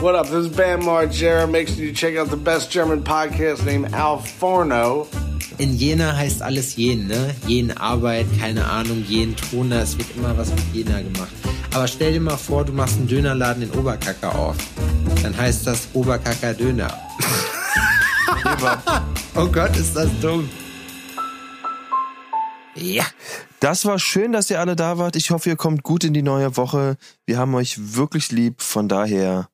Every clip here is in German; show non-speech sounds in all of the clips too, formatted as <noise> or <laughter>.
What up? This is Bam Margera. Make sure you check out the best German podcast named Al Forno. In Jena heißt alles Jen, ne? Jen Arbeit, keine Ahnung, Jen Toner, es wird immer was mit Jena gemacht. Aber stell dir mal vor, du machst einen Dönerladen in Oberkacker auf. Dann heißt das Oberkacker Döner. <laughs> oh Gott, ist das dumm. Ja. Das war schön, dass ihr alle da wart. Ich hoffe, ihr kommt gut in die neue Woche. Wir haben euch wirklich lieb. Von daher,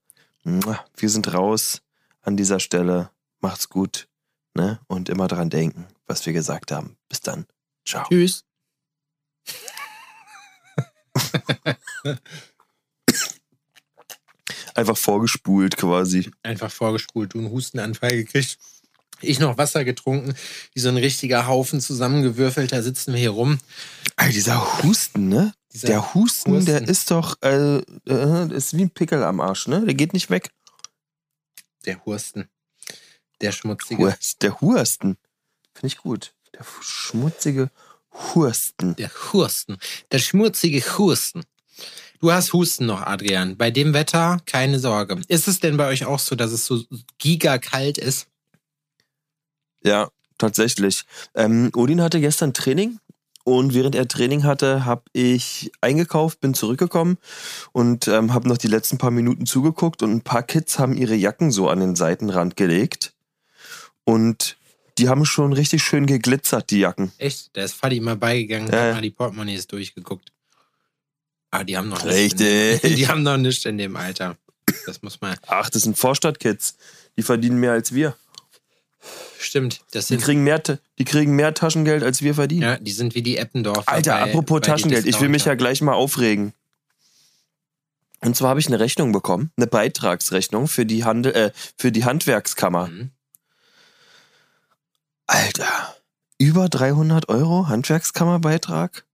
wir sind raus an dieser Stelle. Macht's gut. Ne? Und immer dran denken, was wir gesagt haben. Bis dann. Ciao. Tschüss. Einfach vorgespult quasi. Einfach vorgespult. Du einen Hustenanfall gekriegt. Ich noch Wasser getrunken, wie so ein richtiger Haufen zusammengewürfelt. Da sitzen wir hier rum. Ey, dieser Husten, ne? Der Husten, Husten, der ist doch, äh, äh, ist wie ein Pickel am Arsch, ne? Der geht nicht weg. Der Hursten. Der schmutzige. Hurst, der Hursten. Finde ich gut. Der schmutzige Hursten. Der Hursten. Der schmutzige Hursten. Du hast Husten noch, Adrian. Bei dem Wetter keine Sorge. Ist es denn bei euch auch so, dass es so gigakalt ist? Ja, tatsächlich. Ähm, Odin hatte gestern Training und während er Training hatte, habe ich eingekauft, bin zurückgekommen und ähm, habe noch die letzten paar Minuten zugeguckt und ein paar Kids haben ihre Jacken so an den Seitenrand gelegt und die haben schon richtig schön geglitzert, die Jacken. Echt? Da ist Fadi mal beigegangen und hat mal die Portemonnaies durchgeguckt. Ah, die haben noch nicht. Richtig. <laughs> die haben noch nichts in dem Alter. Das muss man. Ach, das sind Vorstadtkids. Die verdienen mehr als wir. Stimmt. Das die, kriegen mehr, die kriegen mehr Taschengeld, als wir verdienen. Ja, die sind wie die Eppendorfer. Alter, bei, apropos bei Taschengeld, ich will mich ja gleich mal aufregen. Und zwar habe ich eine Rechnung bekommen, eine Beitragsrechnung für die, Handel, äh, für die Handwerkskammer. Mhm. Alter, über 300 Euro Handwerkskammerbeitrag?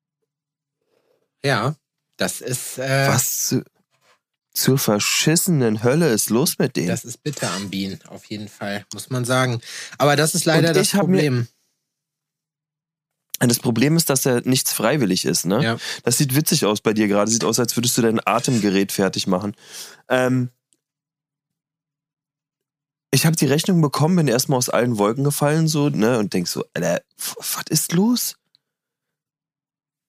Ja. Das ist. Äh, Was zur verschissenen Hölle ist los mit denen? Das ist bitter am Bienen, auf jeden Fall, muss man sagen. Aber das ist leider das Problem. Das Problem ist, dass er nichts freiwillig ist, ne? Ja. Das sieht witzig aus bei dir gerade. Sieht aus, als würdest du dein Atemgerät fertig machen. Ähm, ich habe die Rechnung bekommen, bin erstmal aus allen Wolken gefallen, so, ne? Und denk so, Alter, was ist los?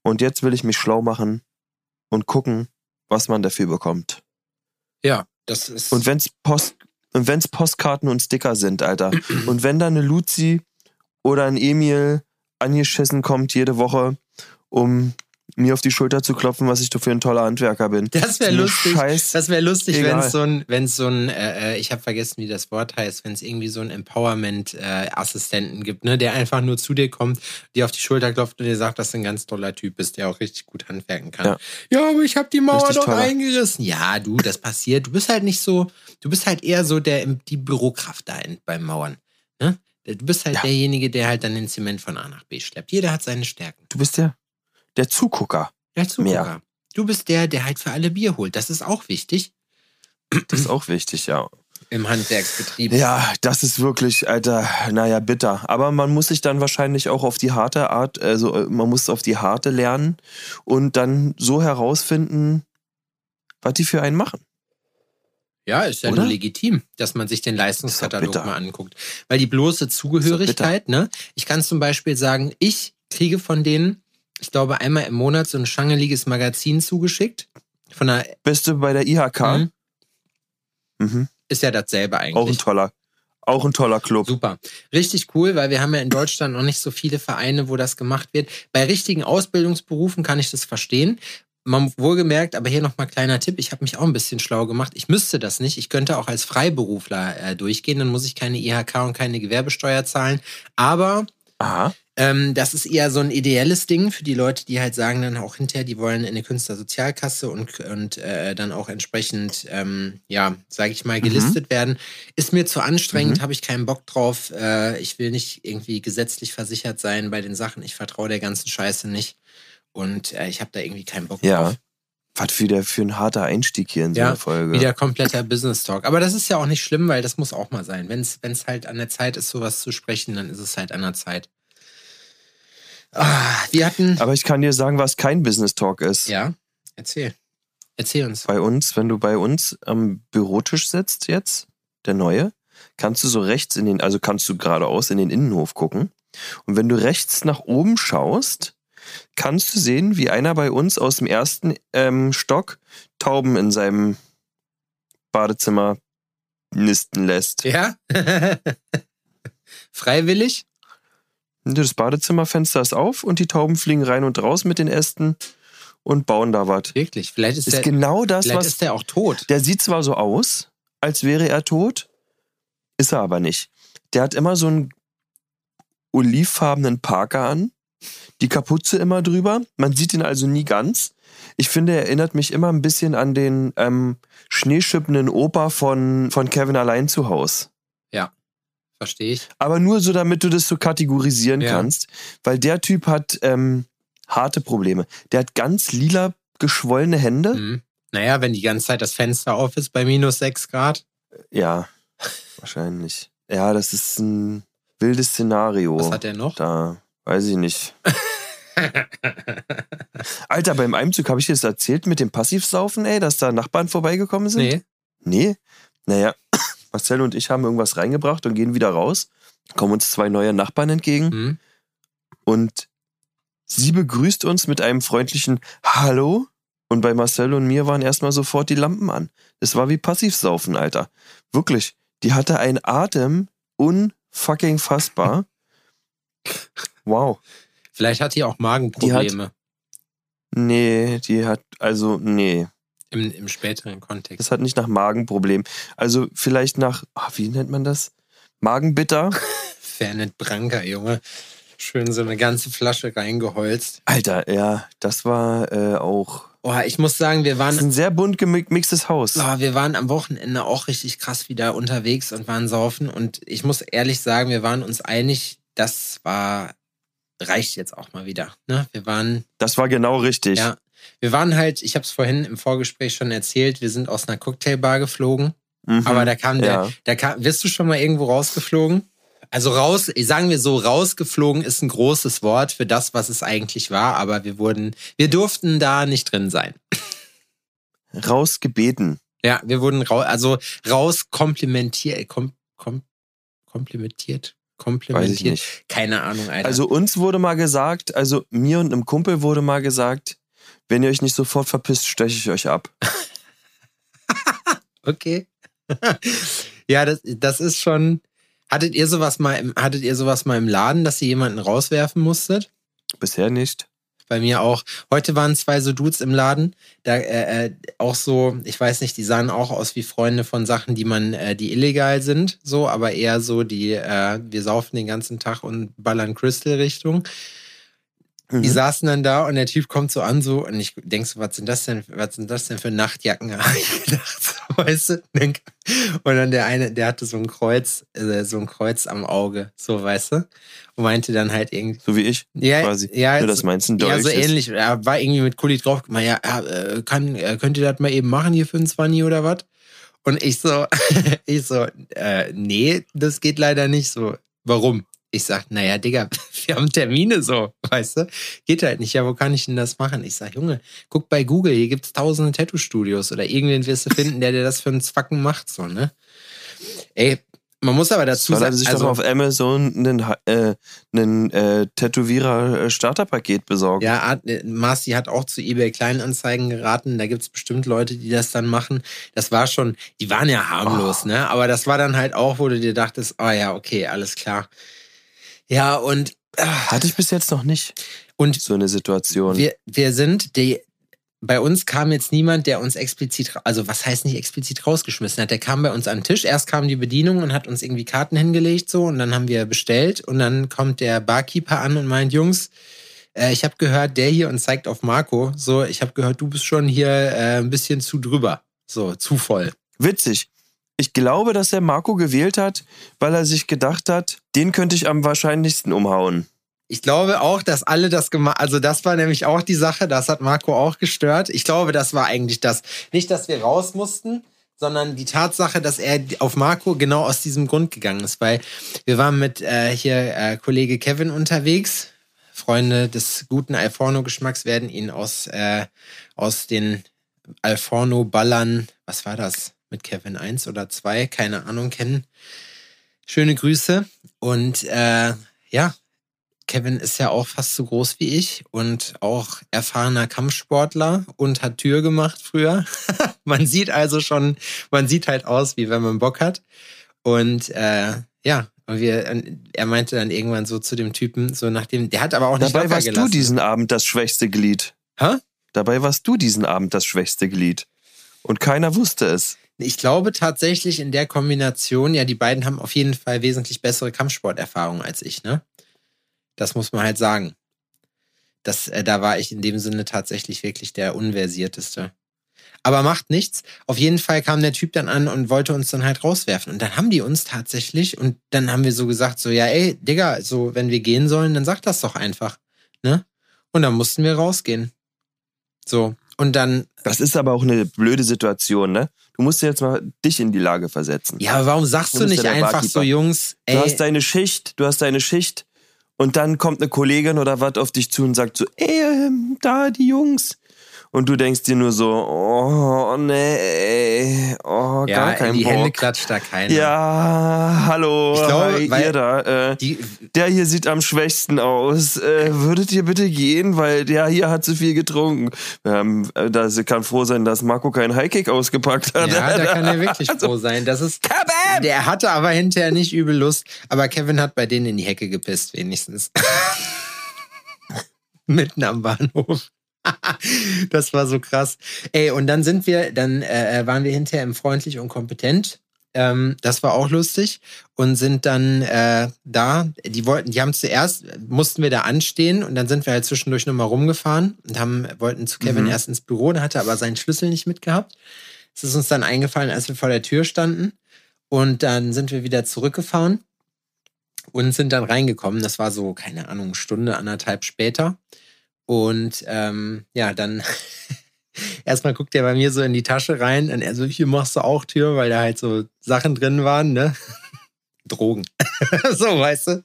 Und jetzt will ich mich schlau machen und gucken, was man dafür bekommt. Ja, das ist. Und wenn's Post und wenn's Postkarten und Sticker sind, Alter. <clears throat> und wenn da eine Luzi oder ein Emil angeschissen kommt jede Woche, um mir auf die Schulter zu klopfen, was ich doch für ein toller Handwerker bin. Das wäre lustig. Scheiß das wäre lustig, wenn es so ein, wenn so ein, äh, äh ich habe vergessen, wie das Wort heißt, wenn es irgendwie so einen Empowerment-Assistenten äh, gibt, ne, der einfach nur zu dir kommt, dir auf die Schulter klopft und dir sagt, dass du ein ganz toller Typ bist, der auch richtig gut handwerken kann. Ja, ja aber ich habe die Mauer richtig doch toller. eingerissen. Ja, du, das passiert. Du bist halt nicht so, du bist halt eher so der die Bürokraft da in, beim Mauern. Ne? Du bist halt ja. derjenige, der halt dann den Zement von A nach B schleppt. Jeder hat seine Stärken. Du bist der der Zugucker. Der Zugucker. Mehr. Du bist der, der halt für alle Bier holt. Das ist auch wichtig. Das ist auch wichtig, ja. Im Handwerksbetrieb. Ja, das ist wirklich, Alter, naja, bitter. Aber man muss sich dann wahrscheinlich auch auf die harte Art, also äh, man muss auf die harte lernen und dann so herausfinden, was die für einen machen. Ja, ist ja Oder? nur legitim, dass man sich den Leistungskatalog mal anguckt. Weil die bloße Zugehörigkeit, ne? Ich kann zum Beispiel sagen, ich kriege von denen ich glaube, einmal im Monat so ein schangeliges Magazin zugeschickt. Von der Bist du bei der IHK? Mhm. Mhm. Ist ja dasselbe eigentlich. Auch ein toller, auch ein toller Club. Super. Richtig cool, weil wir haben ja in Deutschland noch nicht so viele Vereine, wo das gemacht wird. Bei richtigen Ausbildungsberufen kann ich das verstehen. Man wohlgemerkt, aber hier nochmal kleiner Tipp. Ich habe mich auch ein bisschen schlau gemacht. Ich müsste das nicht. Ich könnte auch als Freiberufler äh, durchgehen. Dann muss ich keine IHK und keine Gewerbesteuer zahlen. Aber Aha. Ähm, das ist eher so ein ideelles Ding für die Leute, die halt sagen dann auch hinterher, die wollen in eine Künstlersozialkasse und, und äh, dann auch entsprechend, ähm, ja, sage ich mal, gelistet mhm. werden. Ist mir zu anstrengend, mhm. habe ich keinen Bock drauf. Äh, ich will nicht irgendwie gesetzlich versichert sein bei den Sachen. Ich vertraue der ganzen Scheiße nicht. Und äh, ich habe da irgendwie keinen Bock ja. drauf. Was wieder für ein harter Einstieg hier in so ja, einer Folge. Wieder kompletter Business Talk. Aber das ist ja auch nicht schlimm, weil das muss auch mal sein. Wenn es halt an der Zeit ist, sowas zu sprechen, dann ist es halt an der Zeit. Ah, wir hatten. Aber ich kann dir sagen, was kein Business Talk ist. Ja, erzähl. Erzähl uns. Bei uns, wenn du bei uns am Bürotisch sitzt jetzt, der neue, kannst du so rechts in den, also kannst du geradeaus in den Innenhof gucken. Und wenn du rechts nach oben schaust, kannst du sehen, wie einer bei uns aus dem ersten ähm, Stock Tauben in seinem Badezimmer nisten lässt. Ja? <laughs> Freiwillig? Das Badezimmerfenster ist auf und die Tauben fliegen rein und raus mit den Ästen und bauen da was. Wirklich? Vielleicht ist, Ist der, genau das, vielleicht was. ist der auch tot. Der sieht zwar so aus, als wäre er tot, ist er aber nicht. Der hat immer so einen olivfarbenen Parker an, die Kapuze immer drüber. Man sieht ihn also nie ganz. Ich finde, er erinnert mich immer ein bisschen an den ähm, schneeschippenden Opa von, von Kevin allein zu Haus. Verstehe ich. Aber nur so, damit du das so kategorisieren Ja. kannst. Weil der Typ hat ähm, harte Probleme. Der hat ganz lila geschwollene Hände. Mhm. Naja, wenn die ganze Zeit das Fenster auf ist bei minus 6 Grad. Ja, wahrscheinlich. Ja, das ist ein wildes Szenario. Was hat er noch? Da weiß ich nicht. <laughs> Alter, beim Einzug habe ich dir das erzählt mit dem Passivsaufen, ey, dass da Nachbarn vorbeigekommen sind? Nee. Nee? Naja, Marcel und ich haben irgendwas reingebracht und gehen wieder raus. Kommen uns zwei neue Nachbarn entgegen Mhm. und sie begrüßt uns mit einem freundlichen Hallo. Und bei Marcel und mir waren erstmal sofort die Lampen an. Es war wie Passivsaufen, Alter. Wirklich. Die hatte einen Atem unfucking fassbar. <laughs> Wow. Vielleicht hat die auch Magenprobleme Nee, die hat, also, nee. Im, im späteren Kontext. Das hat nicht nach Magenproblem. Also vielleicht nach, ah, wie nennt man das? Magenbitter? <laughs> Fernet Branca, Junge. Schön so eine ganze Flasche reingeholzt. Alter, ja, das war äh, auch. Oh, ich muss sagen, wir Das ist waren, ein sehr bunt gemixtes Haus. oh, wir waren am Wochenende auch richtig krass wieder unterwegs und waren saufen. Und ich muss ehrlich sagen, wir waren uns einig, das war, reicht jetzt auch mal wieder. Ne? Wir waren Das war genau richtig. Ja, wir waren halt, ich habe es vorhin im Vorgespräch schon erzählt, wir sind aus einer Cocktailbar geflogen, Mhm. aber da kam der, Ja. da kam, wirst du schon mal irgendwo rausgeflogen? Also raus, sagen wir so, rausgeflogen ist ein großes Wort für das, was es eigentlich war, aber wir wurden, wir durften da nicht drin sein. Rausgebeten. Ja, wir wurden raus, also raus komplimentiert, kom, kom, komplimentiert, Weiß ich komplimentiert. nicht. Keine Ahnung, Alter. Also uns wurde mal gesagt, also mir und einem Kumpel wurde mal gesagt, wenn ihr euch nicht sofort verpisst, steche ich euch ab. <laughs> Okay. <laughs> ja, das, das ist schon. Hattet ihr sowas mal im, hattet ihr sowas mal im Laden, dass ihr jemanden rauswerfen musstet? Bisher nicht. Bei mir auch. Heute waren zwei so Dudes im Laden, da äh, äh, auch so, ich weiß nicht, die sahen auch aus wie Freunde von Sachen, die man, äh, die illegal sind, so, aber eher so die, äh, wir saufen den ganzen Tag und ballern Crystal Richtung. Mhm. Die saßen dann da und der Typ kommt so an, so, und ich denk so, was sind das denn, was sind das denn für Nachtjacken? <laughs> Hab ich gedacht, so, weißt du? Und dann der eine, der hatte so ein Kreuz, äh, so ein Kreuz am Auge, so, weißt du? Und meinte dann halt irgendwie, So wie ich. ja, Quasi. ja, Nur das meinst du ein ja, so ist. ähnlich. Er war irgendwie mit Kuli drauf, ja, äh, kann, äh, könnt ihr das mal eben machen hier für ein 20 oder was? Und ich so, <laughs> ich so, äh, nee, das geht leider nicht so. Warum? Ich sag, naja, Digga, <laughs> wir haben Termine so, weißt du? Geht halt nicht. Ja, wo kann ich denn das machen? Ich sag, Junge, guck bei Google, hier gibt's tausende Tattoo-Studios oder irgendwen wirst du finden, der dir das für einen Zwacken macht, so, ne? Ey, man muss aber dazu sagen, sich also, doch auf Amazon einen, äh, einen äh, Tätowierer-Starterpaket besorgen. Ja, Art- äh, Marci hat auch zu eBay Kleinanzeigen geraten. Da gibt's bestimmt Leute, die das dann machen. Das war schon, die waren ja harmlos, Oh. ne? Aber das war dann halt auch, wo du dir dachtest, oh ja, okay, alles klar. Ja, und, Hatte ich bis jetzt noch nicht und so eine Situation. wir, wir sind, die, bei uns kam jetzt niemand, der uns explizit, also was heißt nicht explizit rausgeschmissen hat. Der kam bei uns an den Tisch. Erst kam die Bedienung und hat uns irgendwie Karten hingelegt, so, und dann haben wir bestellt. Und dann kommt der Barkeeper an und meint, Jungs, äh, ich habe gehört, der hier und zeigt auf Marco, so, ich habe gehört, du bist schon hier äh, ein bisschen zu drüber. So, zu voll. Witzig. Ich glaube, dass er Marco gewählt hat, weil er sich gedacht hat, den könnte ich am wahrscheinlichsten umhauen. Ich glaube auch, dass alle das gemacht, also das war nämlich auch die Sache, das hat Marco auch gestört. Ich glaube, das war eigentlich das. Nicht, dass wir raus mussten, sondern die Tatsache, dass er auf Marco genau aus diesem Grund gegangen ist, weil wir waren mit äh, hier äh, Kollege Kevin unterwegs. Freunde des guten Alforno-Geschmacks werden ihn aus, äh, aus den Alforno Ballern, was war das? Mit Kevin 1 oder 2, keine Ahnung, kennen. Schöne Grüße. Und äh, ja, Kevin ist ja auch fast so groß wie ich und auch erfahrener Kampfsportler und hat Tür gemacht früher. <laughs> man sieht also schon, man sieht halt aus, wie wenn man Bock hat. Und äh, ja, und wir, er meinte dann irgendwann so zu dem Typen, so nachdem, der hat aber auch nicht Dabei warst gelassen. du diesen Abend das schwächste Glied. Hä? Dabei warst du diesen Abend das schwächste Glied. Und keiner wusste es. Ich glaube tatsächlich in der Kombination, ja, die beiden haben auf jeden Fall wesentlich bessere Kampfsporterfahrung als ich, ne? Das muss man halt sagen. Das, äh, da war ich in dem Sinne tatsächlich wirklich der Unversierteste. Aber macht nichts. Auf jeden Fall kam der Typ dann an und wollte uns dann halt rauswerfen. Und dann haben die uns tatsächlich, und dann haben wir so gesagt, so, ja, ey, Digga, so, wenn wir gehen sollen, dann sag das doch einfach. Ne? Und dann mussten wir rausgehen. So. Und dann. Das ist aber auch eine blöde Situation, ne? Du musst jetzt mal dich in die Lage versetzen. Ja, aber warum sagst du, du nicht einfach Barkeeper. so, Jungs, ey. Du hast deine Schicht, du hast deine Schicht und dann kommt eine Kollegin oder was auf dich zu und sagt so, ey, ähm, da die Jungs. Und du denkst dir nur so, oh nee, oh, ja, gar kein die Bock. Hände klatscht da keiner. Ja, hallo, ich glaube, hi, ihr da. Äh, die, der hier sieht am schwächsten aus. Äh, würdet ihr bitte gehen, weil der hier hat zu viel getrunken. Ähm, da kann froh sein, dass Marco keinen Highkick ausgepackt hat. Ja, da kann er <laughs> wirklich also, froh sein. Das ist, Kevin! Der hatte aber hinterher nicht übel Lust. Aber Kevin hat bei denen in die Hecke gepisst, wenigstens. <laughs> Mitten am Bahnhof. <laughs> das war so krass. Ey, und dann sind wir, dann äh, äh, waren wir hinterher im Freundlich und kompetent. Ähm, das war auch lustig und sind dann äh, da. Die wollten, die haben zuerst mussten wir da anstehen und dann sind wir halt zwischendurch nochmal rumgefahren und haben wollten zu Kevin mhm. erst ins Büro, da hatte aber seinen Schlüssel nicht mitgehabt. Es ist uns dann eingefallen, als wir vor der Tür standen und dann sind wir wieder zurückgefahren und sind dann reingekommen. Das war so keine Ahnung Stunde anderthalb später und ähm, ja, dann <laughs> erstmal guckt er bei mir so in die Tasche rein und er so, hier machst du auch Tür, weil da halt so Sachen drin waren, ne? <laughs> Drogen. <laughs> so, weißt du?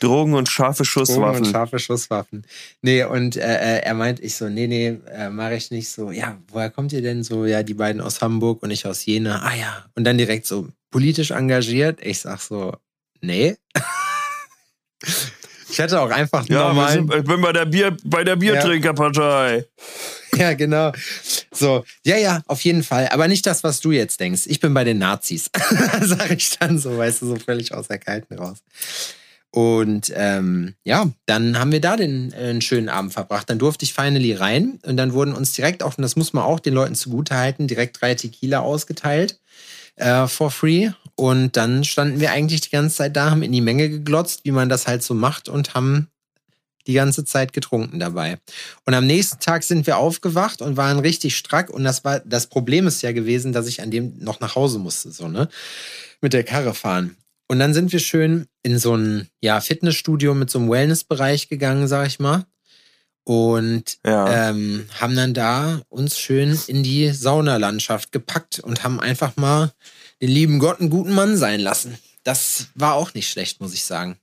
Drogen und scharfe Schusswaffen. Drogen und scharfe Schusswaffen. Nee, und äh, äh, er meint, ich so, nee, nee, äh, mache ich nicht so. Ja, woher kommt ihr denn so? Ja, die beiden aus Hamburg und ich aus Jena. Ah ja. Und dann direkt so politisch engagiert. Ich sag so, nee. Ich hätte auch einfach ja, normal. Sind, ich bin bei der Bier, bei der Biertrinkerpartei. Ja. <laughs> ja, genau. So, ja, ja, auf jeden Fall. Aber nicht das, was du jetzt denkst. Ich bin bei den Nazis. <laughs> Sag ich dann so, weißt du, so völlig aus der Kalten raus. Und ähm, ja, dann haben wir da den äh, einen schönen Abend verbracht. Dann durfte ich finally rein und dann wurden uns direkt auch, und das muss man auch den Leuten zugutehalten, direkt drei Tequila ausgeteilt äh, for free. Und dann standen wir eigentlich die ganze Zeit da, haben in die Menge geglotzt, wie man das halt so macht und haben die ganze Zeit getrunken dabei. Und am nächsten Tag sind wir aufgewacht und waren richtig strack. Und das war, das Problem ist ja gewesen, dass ich an dem noch nach Hause musste, so, ne? Mit der Karre fahren. Und dann sind wir schön in so ein, ja, Fitnessstudio mit so einem Wellnessbereich gegangen, sag ich mal. Und ja. ähm, haben dann da uns schön in die Saunalandschaft gepackt und haben einfach mal den lieben Gott einen guten Mann sein lassen. Das war auch nicht schlecht, muss ich sagen.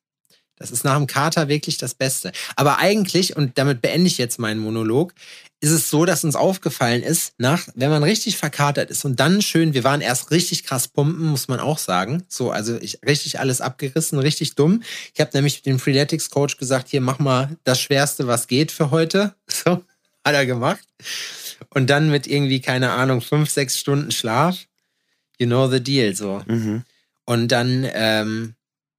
Das ist nach dem Kater wirklich das Beste. Aber eigentlich, und damit beende ich jetzt meinen Monolog, ist es so, dass uns aufgefallen ist, nach, wenn man richtig verkatert ist und dann schön, wir waren erst richtig krass pumpen, muss man auch sagen. So, also ich richtig alles abgerissen, richtig dumm. Ich habe nämlich dem Freeletics Coach gesagt, hier mach mal das Schwerste, was geht für heute. <laughs> So, hat er gemacht. Und dann mit irgendwie, keine Ahnung, fünf, sechs Stunden Schlaf you know the deal, so. Mhm. Und dann, ähm,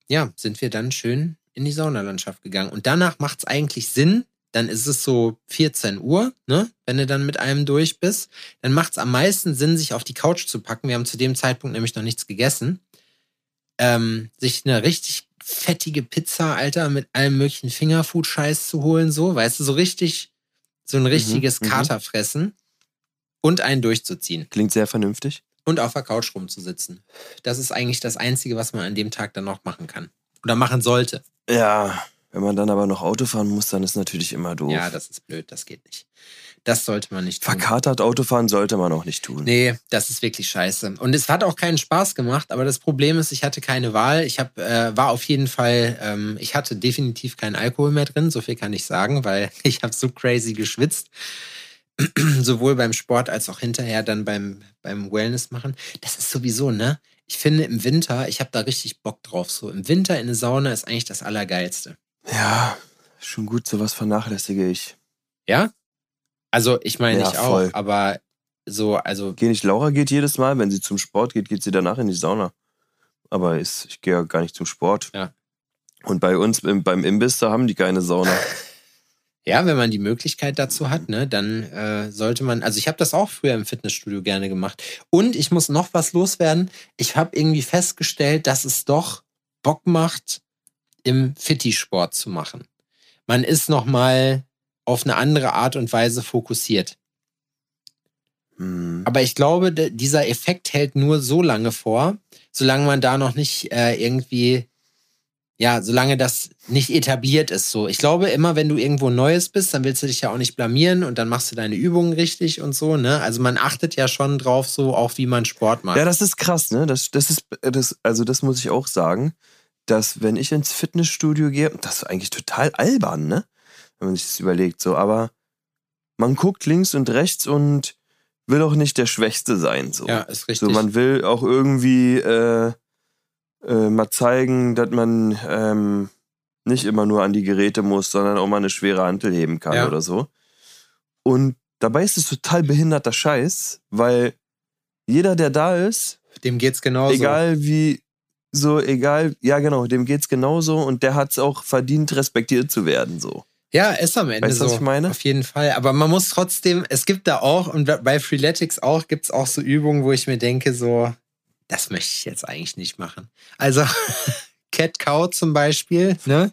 ja, sind wir dann schön in die Saunalandschaft gegangen. Und danach macht es eigentlich Sinn, dann ist es so 14 Uhr, ne? Wenn du dann mit einem durch bist, dann macht es am meisten Sinn, sich auf die Couch zu packen. Wir haben zu dem Zeitpunkt nämlich noch nichts gegessen. Ähm, sich eine richtig fettige Pizza, Alter, mit allem möglichen Fingerfood-Scheiß zu holen, so, weißt du, so richtig, so ein richtiges mhm, mhm. Katerfressen und einen durchzuziehen. Klingt sehr vernünftig und auf der Couch rumzusitzen. Das ist eigentlich das Einzige, was man an dem Tag dann noch machen kann. Oder machen sollte. Ja, wenn man dann aber noch Auto fahren muss, dann ist natürlich immer doof. Ja, das ist blöd, das geht nicht. Das sollte man nicht tun. Verkatert Autofahren sollte man auch nicht tun. Nee, das ist wirklich scheiße. Und es hat auch keinen Spaß gemacht, aber das Problem ist, ich hatte keine Wahl. Ich hab, äh, war auf jeden Fall, ähm, ich hatte definitiv keinen Alkohol mehr drin, so viel kann ich sagen, weil <laughs> ich habe so crazy geschwitzt. <clears throat> sowohl beim Sport als auch hinterher dann beim, beim Wellness machen. Das ist sowieso, ne? Ich finde im Winter, ich habe da richtig Bock drauf. So im Winter in eine Sauna ist eigentlich das Allergeilste. Ja, schon gut, sowas vernachlässige ich. Ja? Also ich meine ja, ich auch, aber so, also. Geh nicht, Laura geht jedes Mal, wenn sie zum Sport geht, geht sie danach in die Sauna. Aber ist, ich gehe ja gar nicht zum Sport. Ja. Und bei uns beim Imbiss, da haben die keine Sauna. <laughs> Ja, wenn man die Möglichkeit dazu hat, ne, dann äh, sollte man. Also ich habe das auch früher im Fitnessstudio gerne gemacht. Und ich muss noch was loswerden. Ich habe irgendwie festgestellt, dass es doch Bock macht, im Fitti-Sport zu machen. Man ist noch mal auf eine andere Art und Weise fokussiert. Hm. Aber ich glaube, dieser Effekt hält nur so lange vor, solange man da noch nicht äh, irgendwie ja, solange das nicht etabliert ist, so. Ich glaube, immer wenn du irgendwo Neues bist, dann willst du dich ja auch nicht blamieren und dann machst du deine Übungen richtig und so, ne? Also man achtet ja schon drauf, so auch wie man Sport macht. Ja, das ist krass, ne? Das, das ist, das, also das muss ich auch sagen, dass wenn ich ins Fitnessstudio gehe, das ist eigentlich total albern, ne? Wenn man sich das überlegt, so, aber man guckt links und rechts und will auch nicht der Schwächste sein, so. Ja, ist richtig. So, man will auch irgendwie, äh, äh, mal zeigen, dass man ähm, nicht immer nur an die Geräte muss, sondern auch mal eine schwere Hantel heben kann ja. oder so. Und dabei ist es total behinderter Scheiß, weil jeder, der da ist, dem geht's genauso. Egal wie, so egal, ja genau, dem geht's genauso und der hat's auch verdient, respektiert zu werden, so. Ja, ist am Ende weißt, so. Was ich meine? Auf jeden Fall. Aber man muss trotzdem, es gibt da auch, und bei Freeletics auch, gibt's auch so Übungen, wo ich mir denke, so, das möchte ich jetzt eigentlich nicht machen. Also <laughs> Cat Cow zum Beispiel, ne?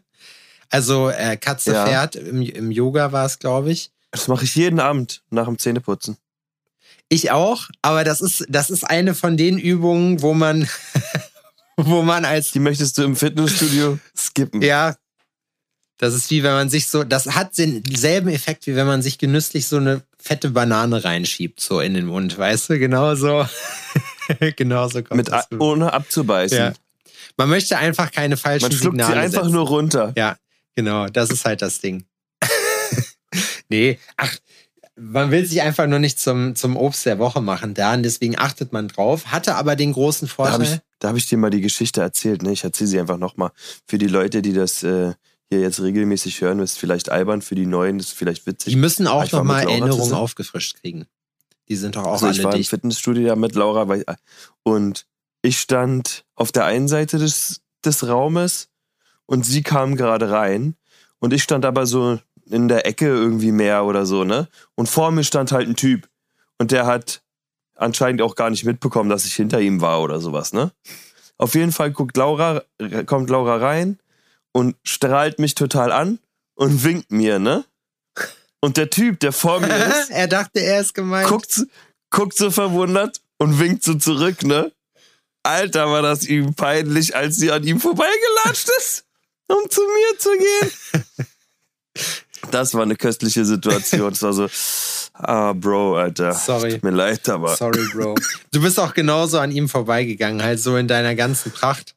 Also äh, Katze ja. Pferd im, im Yoga war es, glaube ich. Das mache ich jeden Abend nach dem Zähneputzen. Ich auch, aber das ist, das ist eine von den Übungen, wo man, <laughs> wo man als. Die möchtest du im Fitnessstudio <laughs> skippen. Ja. Das ist wie wenn man sich so, das hat denselben Effekt, wie wenn man sich genüsslich so eine fette Banane reinschiebt, so in den Mund, weißt du? Genau so. <laughs> genau so kommt Mit das. Ohne abzubeißen. Ja. Man möchte einfach keine falschen Man schluckt Signale sie einfach setzen. nur runter. Ja, genau. Das ist halt das Ding. <laughs> nee, ach, man will sich einfach nur nicht zum, zum Obst der Woche machen da und deswegen achtet man drauf. Hatte aber den großen Vorteil. Da habe ich, hab ich, dir mal die Geschichte erzählt, ne? Ich erzähle sie einfach nochmal. Für die Leute, die das äh, hier jetzt regelmäßig hören, ist vielleicht albern, für die Neuen ist vielleicht witzig. Die müssen auch nochmal Erinnerungen aufgefrischt kriegen. Die sind doch auch also alle ich war dicht. im Fitnessstudio da mit Laura und ich stand auf der einen Seite des, des Raumes und sie kam gerade rein und ich stand aber so in der Ecke irgendwie mehr oder so, ne? Und vor mir stand halt ein Typ und der hat anscheinend auch gar nicht mitbekommen, dass ich hinter ihm war oder sowas, ne? Auf jeden Fall guckt Laura, kommt Laura rein und strahlt mich total an und winkt mir, ne? Und der Typ, der vor mir ist, er dachte, er ist gemeint. Guckt, guckt so verwundert und winkt so zurück, ne? Alter, war das ihm peinlich, als sie an ihm vorbeigelatscht ist, um zu mir zu gehen. <laughs> Das war eine köstliche Situation. Es war so, ah, Bro, Alter. Sorry. Tut mir leid, aber. Sorry, Bro. Du bist auch genauso an ihm vorbeigegangen, halt so in deiner ganzen Pracht.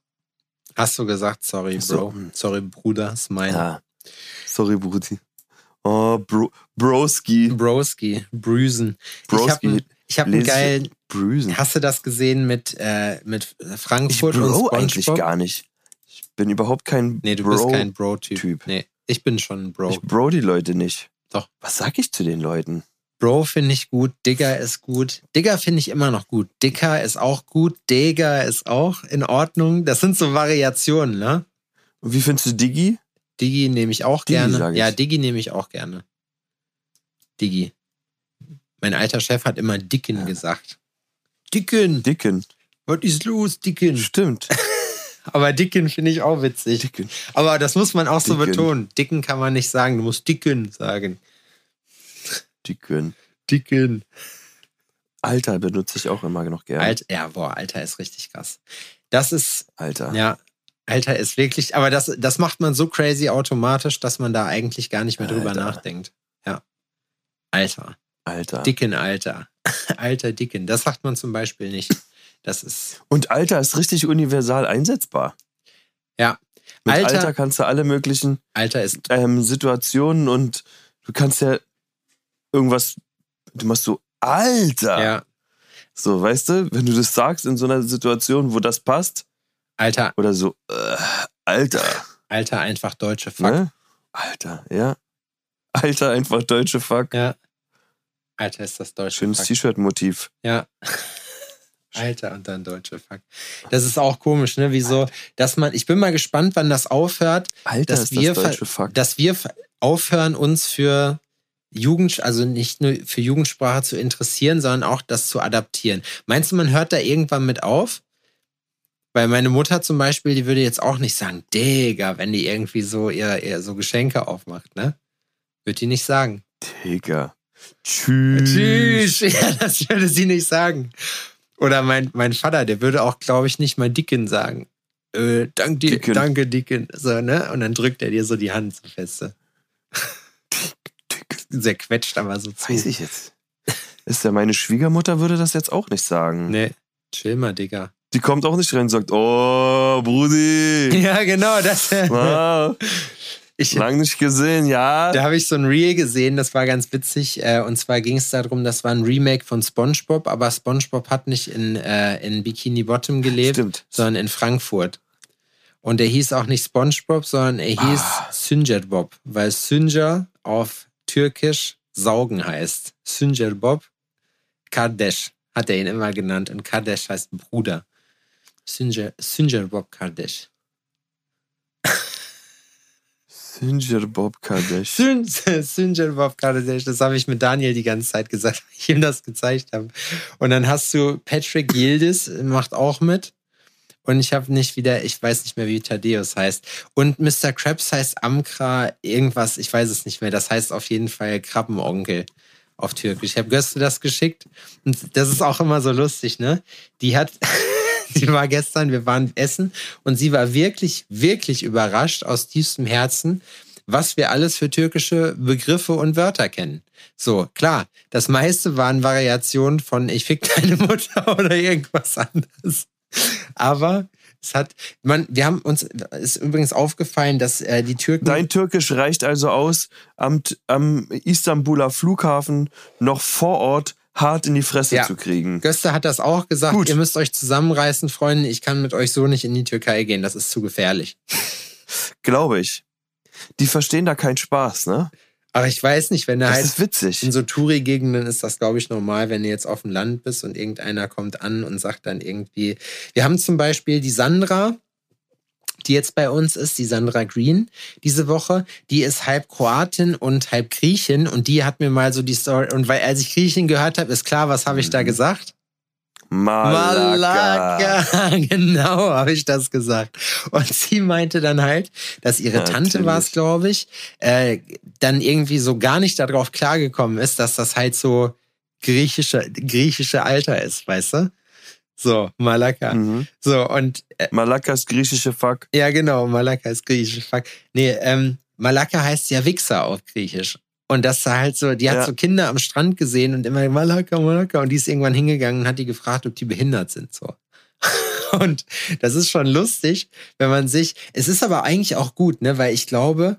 Hast du gesagt, sorry, Bro. So. Sorry, Bruder, ist mein. Ja. Sorry, Brudi. Oh, Bro Broski. Broski. Brüsen. Broski. Ich habe hab einen geilen. Brüsen. Hast du das gesehen mit, äh, mit Frankfurt ich bro und eigentlich gar nicht. Ich bin überhaupt kein Nee, du Bro bist kein Bro-Typ. Typ. Nee, ich bin schon ein Bro. Ich bro die Leute nicht. Doch. Was sag ich zu den Leuten? Bro finde ich gut, Digger ist gut. Digger finde ich immer noch gut. Dicker ist auch gut, Digger ist auch in Ordnung. Das sind so Variationen, ne? Und wie findest du Diggi? Digi nehme ich auch Digi, gerne. Ja, Digi nehme ich auch gerne. Digi. Mein alter Chef hat immer Dicken ja. gesagt. Dicken. Dicken. Was ist los, Dicken? Stimmt. <laughs> Aber Dicken finde ich auch witzig. Dicken. Aber das muss man auch Dicken. so betonen. Dicken kann man nicht sagen. Du musst Dicken sagen. Dicken. Dicken. Alter benutze ich auch immer noch gerne. Alt, ja, boah, Alter ist richtig krass. Das ist. Alter. Ja, Alter ist wirklich, aber das, das macht man so crazy automatisch, dass man da eigentlich gar nicht mehr drüber Alter. nachdenkt. Ja. Alter. Alter. Dicken Alter. <laughs> Alter Dicken. Das sagt man zum Beispiel nicht. Das ist. Und Alter ist richtig universal einsetzbar. Ja. Mit Alter, Alter kannst du alle möglichen Alter ist ähm, Situationen und du kannst ja irgendwas du machst so, Alter. Ja. So, weißt du, wenn du das sagst in so einer Situation, wo das passt. Alter. Oder so, äh, Alter. Alter, einfach deutsche Fuck. Ne? Alter, ja. Alter, einfach deutsche Fuck. Ja. Alter, ist das deutsche Schönes T-Shirt-Motiv. Ja. <laughs> Alter und dann deutsche Fuck. Das ist auch komisch, ne? Wieso, dass man, ich bin mal gespannt, wann das aufhört, Alter, dass, wir, das deutsche Fuck. dass wir aufhören, uns für Jugend, also nicht nur für Jugendsprache zu interessieren, sondern auch das zu adaptieren. Meinst du, man hört da irgendwann mit auf? Weil meine Mutter zum Beispiel, die würde jetzt auch nicht sagen, Digga, wenn die irgendwie so ihr, ihr so Geschenke aufmacht, ne? Würde die nicht sagen. Digga. Tschüss. Tschüss. <laughs> Ja, das würde sie nicht sagen. Oder mein, mein Vater, der würde auch, glaube ich, nicht mal Dicken sagen. Äh, dank dir, Dicken. danke, Dicken. So, ne? Und dann drückt er dir so die Hand so feste. Sehr <laughs> quetscht aber so zu. Weiß ich jetzt. Ist ja meine Schwiegermutter würde das jetzt auch nicht sagen. Nee, chill mal, Digga. Die kommt auch nicht rein und sagt, oh, Brudi. <laughs> Ja, genau, das. Wow. <laughs> Ich, Lang nicht gesehen, ja. Da habe ich so ein Reel gesehen, das war ganz witzig. Äh, und zwar ging es darum, das war ein Remake von SpongeBob, aber SpongeBob hat nicht in, äh, in Bikini Bottom gelebt, Stimmt. sondern in Frankfurt. Und er hieß auch nicht SpongeBob, sondern er hieß ah. Sünger Bob, weil Sünger auf Türkisch saugen heißt. Sünger Bob Kardeş hat er ihn immer genannt und Kardeş heißt Bruder. Sünger, Sünger Bob Kardeş. Sünger Bob Kardeş. Sünger Bob Kardeş, das habe ich mit Daniel die ganze Zeit gesagt, weil <laughs> ich ihm das gezeigt habe. Und dann hast du Patrick Yildiz, macht auch mit. Und ich habe nicht wieder, ich weiß nicht mehr, wie Thaddeus heißt. Und Mr. Krabs heißt Amkra irgendwas, ich weiß es nicht mehr. Das heißt auf jeden Fall Krabbenonkel auf Türkisch. Ich habe Göste das geschickt. Und das ist auch immer so lustig, ne? Die hat, <laughs> <laughs> sie war gestern, wir waren essen und sie war wirklich, wirklich überrascht aus tiefstem Herzen, was wir alles für türkische Begriffe und Wörter kennen. So, klar, das meiste waren Variationen von ich fick deine Mutter <laughs> oder irgendwas anderes. Aber es hat, man, wir haben uns, ist übrigens aufgefallen, dass äh, die Türken. Dein Türkisch reicht also aus, am, am Istanbuler Flughafen noch vor Ort hart in die Fresse ja. zu kriegen. Göster hat das auch gesagt. Gut. Ihr müsst euch zusammenreißen, Freunde. Ich kann mit euch so nicht in die Türkei gehen. Das ist zu gefährlich. <laughs> Glaube ich. Die verstehen da keinen Spaß, ne? Aber ich weiß nicht, wenn er das halt ist witzig. in so Touri-Gegenden ist das, glaube ich, normal, wenn du jetzt auf dem Land bist und irgendeiner kommt an und sagt dann irgendwie. Wir haben zum Beispiel die Sandra, die jetzt bei uns ist, die Sandra Green, diese Woche, die ist halb Kroatin und halb Griechin und die hat mir mal so die Story, und weil als ich Griechin gehört habe, ist klar, was habe ich da mhm. gesagt? Malaka. Malaka. <laughs> Genau, habe ich das gesagt. Und sie meinte dann halt, dass ihre ja, Tante war es, glaube ich, äh, dann irgendwie so gar nicht darauf klargekommen ist, dass das halt so griechische, griechische Alter ist, weißt du? So, Malaka. Mhm. So, und. Äh, Malaka ist griechische Fuck. Ja, genau, Malaka ist griechische Fuck. Nee, ähm, Malaka heißt ja Wichser auf Griechisch. Und das war halt so, die hat ja. so Kinder am Strand gesehen und immer Malaka, Malaka. Und die ist irgendwann hingegangen und hat die gefragt, ob die behindert sind. So. <laughs> Und das ist schon lustig, wenn man sich. Es ist aber eigentlich auch gut, ne? Weil ich glaube,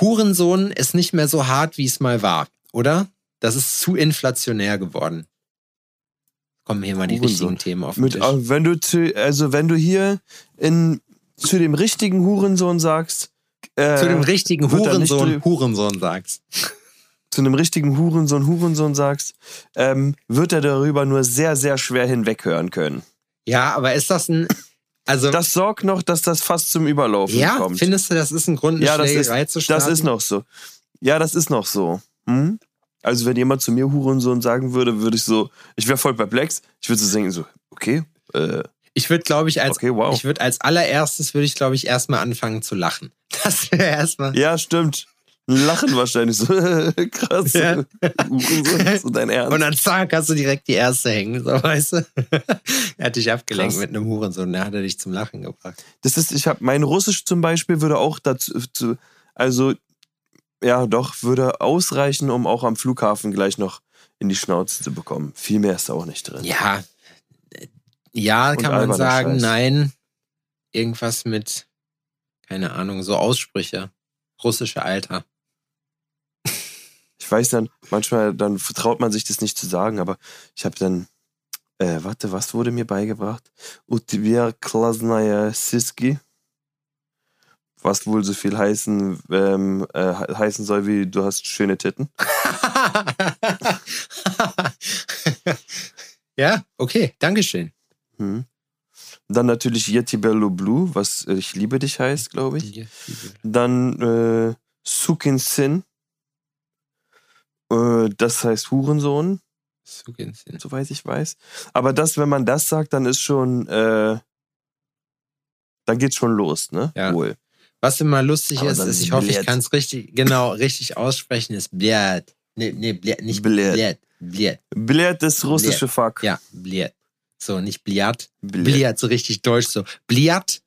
Hurensohn ist nicht mehr so hart, wie es mal war, oder? Das ist zu inflationär geworden kommen hier mal die Hurensohn. richtigen Themen auf den Mit, Tisch. Wenn du zu, also wenn du hier in, zu dem richtigen Hurensohn sagst, äh, zu dem richtigen Hurensohn Hurensohn sagst. Zu einem richtigen Hurensohn Hurensohn sagst, ähm, wird er darüber nur sehr, sehr schwer hinweghören können. Ja, aber ist das ein. Also, das sorgt noch, dass das fast zum Überlaufen ja, kommt. Ja, findest du, das ist ein Grund, eine ja, das ist? Das ist noch so. Ja, das ist noch so. Hm? Also wenn jemand zu mir Hurensohn sagen würde, würde ich so, ich wäre voll perplex. Ich würde so denken, so, okay. Äh, ich würde, glaube ich, als okay, wow. ich würde als allererstes würde ich, glaube ich, erstmal anfangen zu lachen. <laughs> Das wäre erstmal. Ja, stimmt. Lachen wahrscheinlich so <laughs> krass. Ja. Hurensohn, so dein Ernst. Und dann zack, hast du direkt die erste hängen, so weißt du. <laughs> er hat dich abgelenkt krass. mit einem Hurensohn, der hat er dich zum Lachen gebracht. Das ist, ich habe mein Russisch zum Beispiel würde auch dazu, zu, also ja, doch, würde ausreichen, um auch am Flughafen gleich noch in die Schnauze zu bekommen. Viel mehr ist da auch nicht drin. Ja, ja, Und kann man sagen, Scheiß. nein. Irgendwas mit, keine Ahnung, so Aussprüche. Russische Alter. Ich weiß dann, manchmal dann vertraut man sich das nicht zu sagen, aber ich habe dann, äh, warte, was wurde mir beigebracht? Utvia Klasnaya Siski. Was wohl so viel heißen, ähm, äh, heißen soll wie du hast schöne Titten. <laughs> ja, okay, Dankeschön. Hm. Dann natürlich Yeti Bello Blue, was äh, ich liebe dich heißt, glaube ich. Dann äh, Sukin Sin. Äh, das heißt Hurensohn. Sukin Sin. Soweit ich weiß. Aber das, wenn man das sagt, dann ist schon, äh, dann geht's schon los, ne? Ja. Wohl. Was immer lustig ist, ist, ich hoffe, ich kann es richtig, genau, richtig aussprechen, ist Blät. Nee, nee, Blät, nicht. Blät. Blät. Blät ist russische Fuck. Ja, Blät. So, nicht Bliat. Bliat, so richtig deutsch, so. Bliat.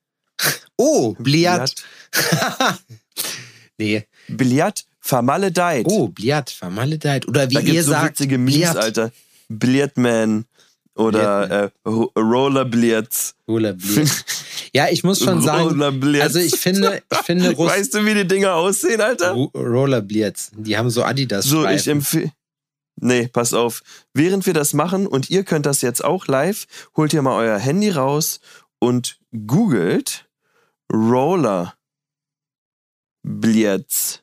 Oh, Bliat. <laughs> nee. Billard vermaledeit. Oh, Bliat, vermaledeit. Oder wie da ihr gibt's so sagt, witzige Memes, Bliat. Alter. Billardman oder äh, Ro- Rollerblitz. Roller Bliat. <laughs> Ja, ich muss schon sagen, Rollerblitz. also ich finde, ich finde <laughs> Russ Weißt du, wie die Dinger aussehen, Alter? Ro- Rollerblitz, die haben so Adidas So, ich empfehle. Nee, pass auf. Während wir das machen und ihr könnt das jetzt auch live, holt ihr mal euer Handy raus und googelt Roller Blitz.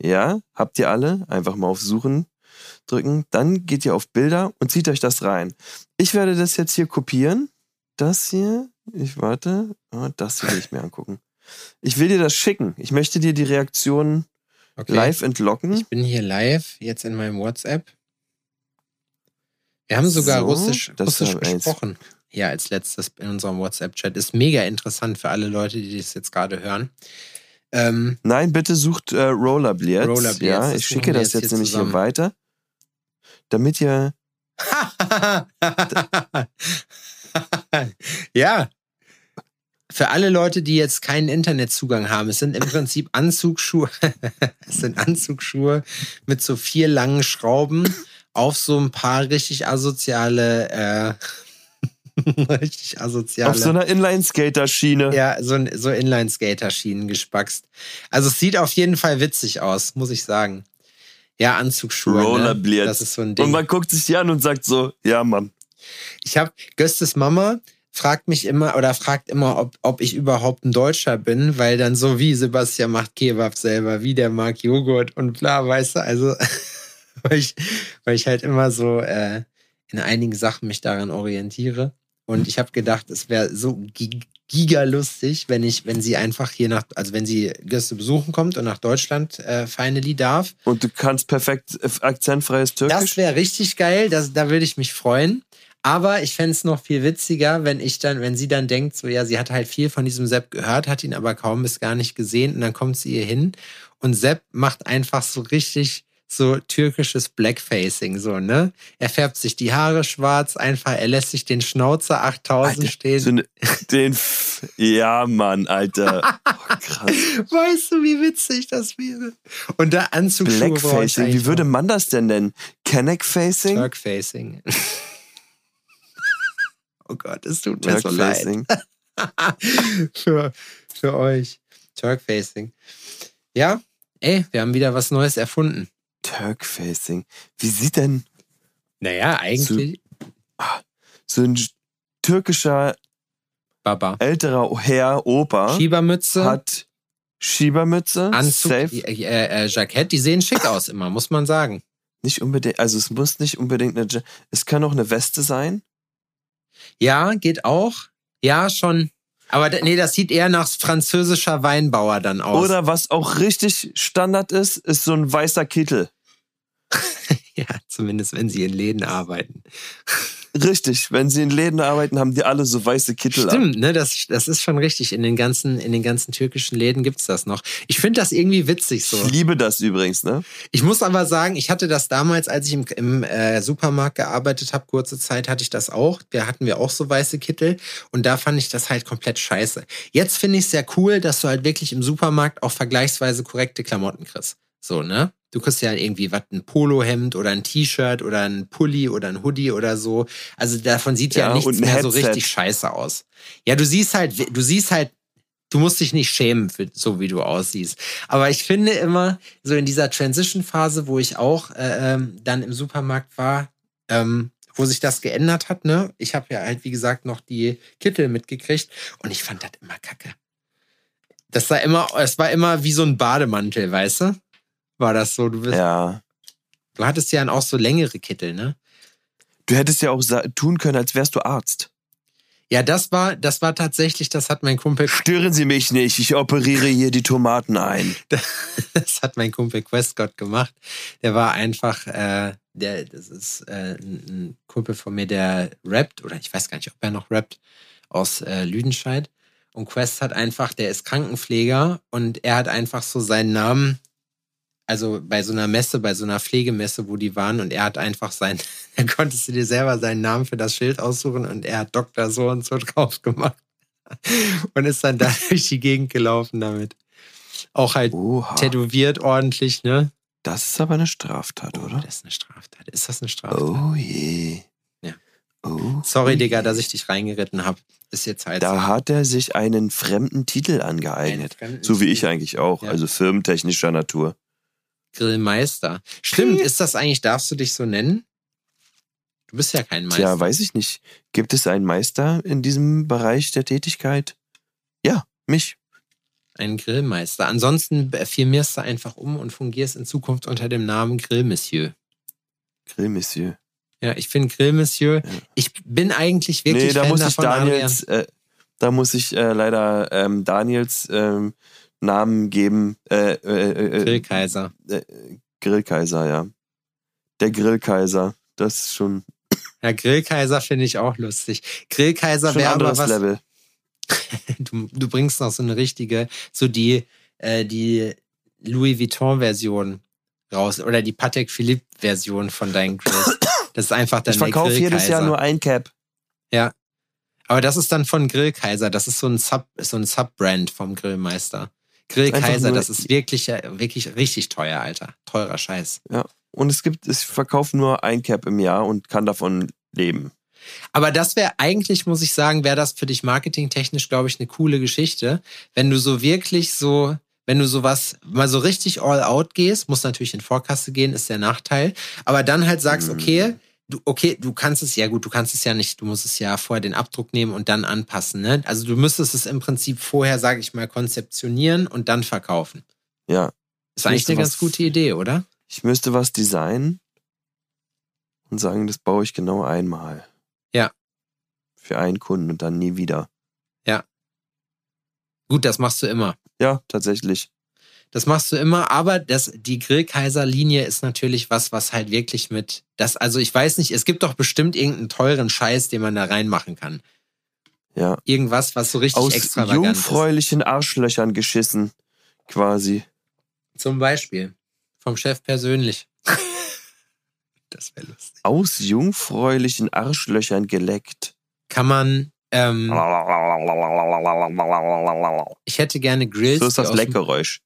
Ja, habt ihr alle? Einfach mal auf Suchen drücken. Dann geht ihr auf Bilder und zieht euch das rein. Ich werde das jetzt hier kopieren. Das hier. Ich warte. Oh, das hier will ich mir <laughs> angucken. Ich will dir das schicken. Ich möchte dir die Reaktionen Okay. live entlocken. Ich bin hier live, jetzt in meinem WhatsApp. Wir haben sogar So, Russisch, Russisch gesprochen. Ja, als letztes in unserem WhatsApp-Chat. Ist mega interessant für alle Leute, die das jetzt gerade hören. Ähm, Nein, bitte sucht äh, Rollerblitz. Rollerblitz, ja, ich schicke das jetzt jetzt nämlich zusammen. hier weiter. Damit ihr. <laughs> ja. Für alle Leute, die jetzt keinen Internetzugang haben, es sind im Prinzip Anzugsschuhe. <laughs> es sind Anzugsschuhe mit so vier langen Schrauben auf so ein paar richtig asoziale, äh, <laughs> richtig asoziale. Auf so einer Inline-Skater-Schiene. ja, so, so Inline-Skater-Schienen gespackst. Also es sieht auf jeden Fall witzig aus, muss ich sagen. Ja, Anzugsschuhe. Ne? Rollerblitz. Das ist so ein Ding. Und man guckt sich die an und sagt so: Ja, Mann. Ich habe Göstes Mama fragt mich immer oder fragt immer, ob, ob ich überhaupt ein Deutscher bin, weil dann so wie Sebastian macht Kebab selber, wie der mag Joghurt und bla, weißt du, also <laughs> weil ich, weil ich halt immer so äh, in einigen Sachen mich daran orientiere und ich habe gedacht, es wäre so gi- gigalustig, wenn ich, wenn sie einfach hier nach, also wenn sie Gäste besuchen kommt und nach Deutschland äh, finally darf, Und du kannst perfekt äh, akzentfreies das Türkisch. wäre richtig geil, das, da würde ich mich freuen. Aber ich fände es noch viel witziger, wenn ich dann, wenn sie dann denkt, so ja, sie hat halt viel von diesem Sepp gehört, hat ihn aber kaum bis gar nicht gesehen und dann kommt sie ihr hin und Sepp macht einfach so richtig so türkisches Blackfacing, so, ne? Er färbt sich die Haare schwarz, einfach, er lässt sich den Schnauzer 8000 Alter, stehen. So ne, den. F ja, Mann, Alter. <laughs> Oh, krass. weißt du, wie witzig das wäre? Und brauche ich Blackfacing, wie würde man das denn nennen? Kenneck-Facing? Turkfacing. <laughs> oh Gott, es tut mir so leid. <laughs> Für, für euch. Turkfacing. Ja, ey, wir haben wieder was Neues erfunden. Turkfacing. Wie sieht denn Naja, eigentlich. so ein türkischer Baba. älterer Herr, Opa, Schiebermütze, hat Schiebermütze, Anzug, safe. äh, äh, Jackett, die sehen schick aus immer, muss man sagen. Nicht unbedingt, also es muss nicht unbedingt eine, es kann auch eine Weste sein. Ja, geht auch. Ja, schon. Aber nee, das sieht eher nach französischer Weinbauer dann aus. Oder was auch richtig Standard ist, ist so ein weißer Kittel. <laughs> <laughs> Ja, zumindest wenn sie in Läden arbeiten. Richtig, wenn sie in Läden arbeiten, haben die alle so weiße Kittel. Stimmt, ne? Das, das ist schon richtig. In den ganzen, in den ganzen türkischen Läden gibt's das noch. Ich finde das irgendwie witzig so. Ich liebe das übrigens, ne? Ich muss aber sagen, ich hatte das damals, als ich im, im äh, Supermarkt gearbeitet habe, kurze Zeit hatte ich das auch. Da hatten wir auch so weiße Kittel und da fand ich das halt komplett scheiße. Jetzt finde ich es sehr cool, dass du halt wirklich im Supermarkt auch vergleichsweise korrekte Klamotten kriegst. So, ne? Du kriegst ja irgendwie was, ein Polohemd oder ein T-Shirt oder ein Pulli oder ein Hoodie oder so. Also davon sieht ja, Ja, nichts mehr so Headset. richtig scheiße aus. Ja, du siehst halt, du siehst halt du musst dich nicht schämen, für, so wie du aussiehst. Aber ich finde immer, so in dieser Transition-Phase, wo ich auch äh, ähm, dann im Supermarkt war, ähm, wo sich das geändert hat, ne? Ich habe ja halt, wie gesagt, noch die Kittel mitgekriegt und ich fand das immer kacke. Das war immer, es war immer wie so ein Bademantel, weißt du? War das so? Du bist, Ja. Du hattest ja dann auch so längere Kittel, ne? Du hättest ja auch tun können, als wärst du Arzt. Ja, das war, das war tatsächlich, das hat mein Kumpel, Stören Sie mich nicht, ich operiere hier die Tomaten ein. <laughs> das hat mein Kumpel Questgott gemacht. Der war einfach, äh, der, das ist äh, ein ein Kumpel von mir, der rappt, oder ich weiß gar nicht, ob er noch rappt, aus äh, Lüdenscheid. Und Quest hat einfach, der ist Krankenpfleger und er hat einfach so seinen Namen, also bei so einer Messe, bei so einer Pflegemesse, wo die waren, und er hat einfach sein, da <laughs> konntest du dir selber seinen Namen für das Schild aussuchen und er hat Doktor so und so drauf gemacht. <laughs> Und ist dann da <laughs> durch die Gegend gelaufen damit. Auch halt Oha. tätowiert ordentlich, ne? Das ist aber eine Straftat, Oh, oder? das ist eine Straftat. Ist das eine Straftat? Oh je. Ja. Oh, Sorry, oh Digga, dass ich dich reingeritten habe. Ist jetzt halt Da so. hat er sich einen fremden Titel angeeignet. fremden So wie ich eigentlich auch. Ja. Also firmentechnischer Natur. Grillmeister. Stimmt, ist das eigentlich, darfst du dich so nennen? Du bist ja kein Meister. Tja, weiß ich nicht. Gibt es einen Meister in diesem Bereich der Tätigkeit? Ja, mich. Ein Grillmeister. Ansonsten firmierst du einfach um und fungierst in Zukunft unter dem Namen Grillmonsieur. Grillmonsieur. Ja, ich finde Grillmonsieur. Ja. Ich bin eigentlich wirklich Nee, da Fan muss ich. Daniels, äh, da muss ich äh, leider ähm, Daniels ähm, Namen geben. Äh, äh, äh, Grillkaiser. Grillkaiser, ja. Der Grillkaiser. Das ist schon, Ja, Grillkaiser finde ich auch lustig. Grillkaiser wäre aber was. Level. <laughs> Du, du bringst noch so eine richtige, so die, äh, die Louis Vuitton-Version raus oder die Patek Philippe-Version von deinen Grills. Das ist einfach dann Ich der verkaufe jedes Grillkaiser. Jahr nur ein Cap. Aber das ist dann von Grillkaiser. Das ist so ein Sub, so ein Sub-Brand vom Grillmeister. Grillkaiser, Einfach nur- das ist wirklich, äh, wirklich richtig teuer, Alter. Teurer Scheiß. Und es gibt, ich verkaufe nur ein Cap im Jahr und kann davon leben. Aber das wäre eigentlich, muss ich sagen, wäre das für dich marketingtechnisch, glaube ich, eine coole Geschichte. Wenn du so wirklich so, wenn du sowas mal so richtig all out gehst, muss natürlich in Vorkasse gehen, ist der Nachteil. Aber dann halt sagst, Mhm. okay, du, okay, du kannst es ja gut, du kannst es ja nicht, du musst es ja vorher den Abdruck nehmen und dann anpassen. Ne? Also du müsstest es im Prinzip vorher, sage ich mal, konzeptionieren und dann verkaufen. Ja. Ist eigentlich eine ganz was- gute Idee, oder? Ich müsste was designen und sagen, das baue ich genau einmal. Ja. Für einen Kunden und dann nie wieder. Gut, das machst du immer. Ja, tatsächlich. Das machst du immer, aber das, die Grillkaiser-Linie ist natürlich was, was halt wirklich mit, das, also ich weiß nicht, es gibt doch bestimmt irgendeinen teuren Scheiß, den man da reinmachen kann. Ja. Irgendwas, was so richtig Aus extravagant jungfräulichen Arschlöchern geschissen. Quasi. Zum Beispiel. Vom Chef persönlich. <laughs> das wäre lustig. Aus jungfräulichen Arschlöchern geleckt. Kann man, ähm, ich hätte gerne Grills. So ist das Leckgeräusch.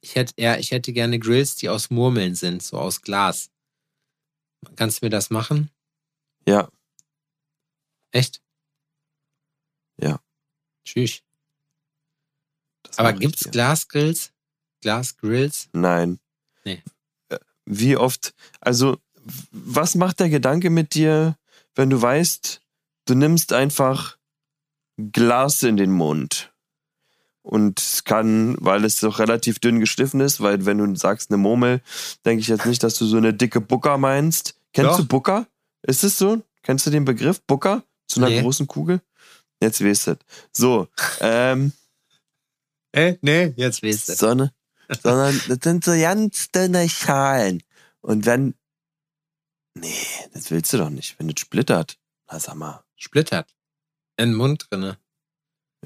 Ich hätte, ja, ich hätte gerne Grills, die aus Murmeln sind, so aus Glas. Kannst du mir das machen? Ja, Echt? Ja. Tschüss. das Aber gibt's. Glasgrills? Glasgrills? Nein. Nee. Äh, Wie oft, also, was macht der Gedanke mit dir, wenn du weißt, du nimmst einfach Glas in den Mund? Und es kann, weil es doch relativ dünn geschliffen ist, weil wenn du sagst eine Murmel, denke ich jetzt nicht, dass du so eine dicke Bucker meinst. Kennst Doch. du Bucker? Ist es so? Kennst du den Begriff Bucker? Zu einer Nee. großen Kugel? Jetzt weißt du. So, <laughs> ähm, Äh, nee, jetzt weißt du. Sonne, sondern das sind so ganz dünne Schalen. Und wenn. Nee, das willst du doch nicht. Wenn das splittert, na sag mal, Splittert. In den Mund drinne.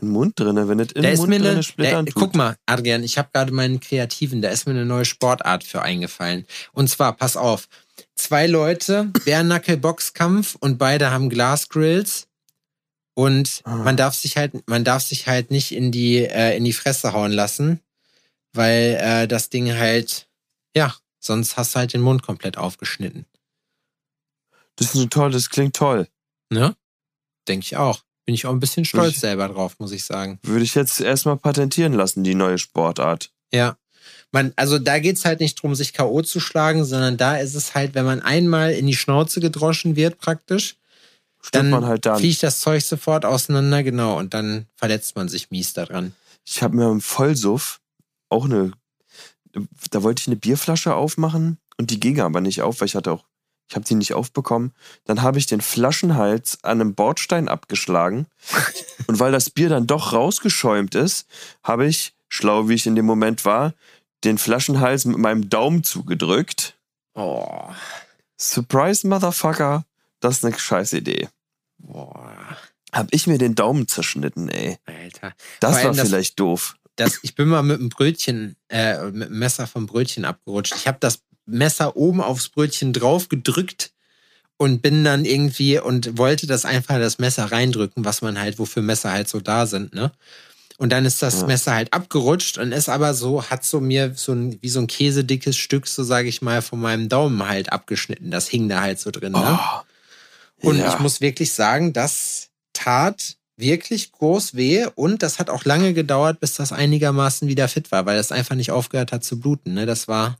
im Mund drinne, wenn das in Da den Mund drinne eine, splittern da, tut. guck mal, Adrian, ich habe gerade meinen Kreativen, da ist mir eine neue Sportart für eingefallen. Und zwar, pass auf, zwei Leute, Bärnackel-Boxkampf und beide haben Glasgrills. Und Ah. man darf sich halt, man darf sich halt nicht in die, äh, in die Fresse hauen lassen, weil äh, das Ding halt, ja, Sonst hast du halt den Mund komplett aufgeschnitten. Das ist ein toll, das klingt toll. Ne? Denke ich auch. Bin ich auch ein bisschen stolz ich, selber drauf, muss ich sagen. Würde ich jetzt erstmal patentieren lassen, die neue Sportart. Ja. Man, also da geht es halt nicht darum, sich K.O. zu schlagen, sondern da ist es halt, wenn man einmal in die Schnauze gedroschen wird, praktisch, dann, man halt dann fliegt das Zeug sofort auseinander, genau, und dann verletzt man sich mies daran. Ich habe mir im Vollsuff auch eine, da wollte ich eine Bierflasche aufmachen und die ging aber nicht auf, weil ich hatte auch ich habe die nicht aufbekommen. Dann habe ich den Flaschenhals an einem Bordstein abgeschlagen. <laughs> Und weil das Bier dann doch rausgeschäumt ist, habe ich, schlau wie ich in dem Moment war, den Flaschenhals mit meinem Daumen zugedrückt. Oh. Surprise, Motherfucker. Das ist eine scheiß Idee. Boah. Hab ich mir den Daumen zerschnitten, ey. Alter. Das war vielleicht das, doof. Das, ich bin mal mit einem Brötchen, äh, mit einem Messer vom Brötchen abgerutscht. Ich habe das Messer oben aufs Brötchen drauf gedrückt und bin dann irgendwie und wollte das einfach das Messer reindrücken, was man halt, wofür Messer halt so da sind, ne? Und dann ist das ja. Messer halt abgerutscht und ist aber so, hat so mir so ein, wie so ein käsedickes Stück, so sage ich mal, von meinem Daumen halt abgeschnitten. Das hing da halt so drin, ne? Oh, und ja. ich muss wirklich sagen, das tat wirklich groß weh und das hat auch lange gedauert, bis das einigermaßen wieder fit war, weil das einfach nicht aufgehört hat zu bluten, ne? Das war,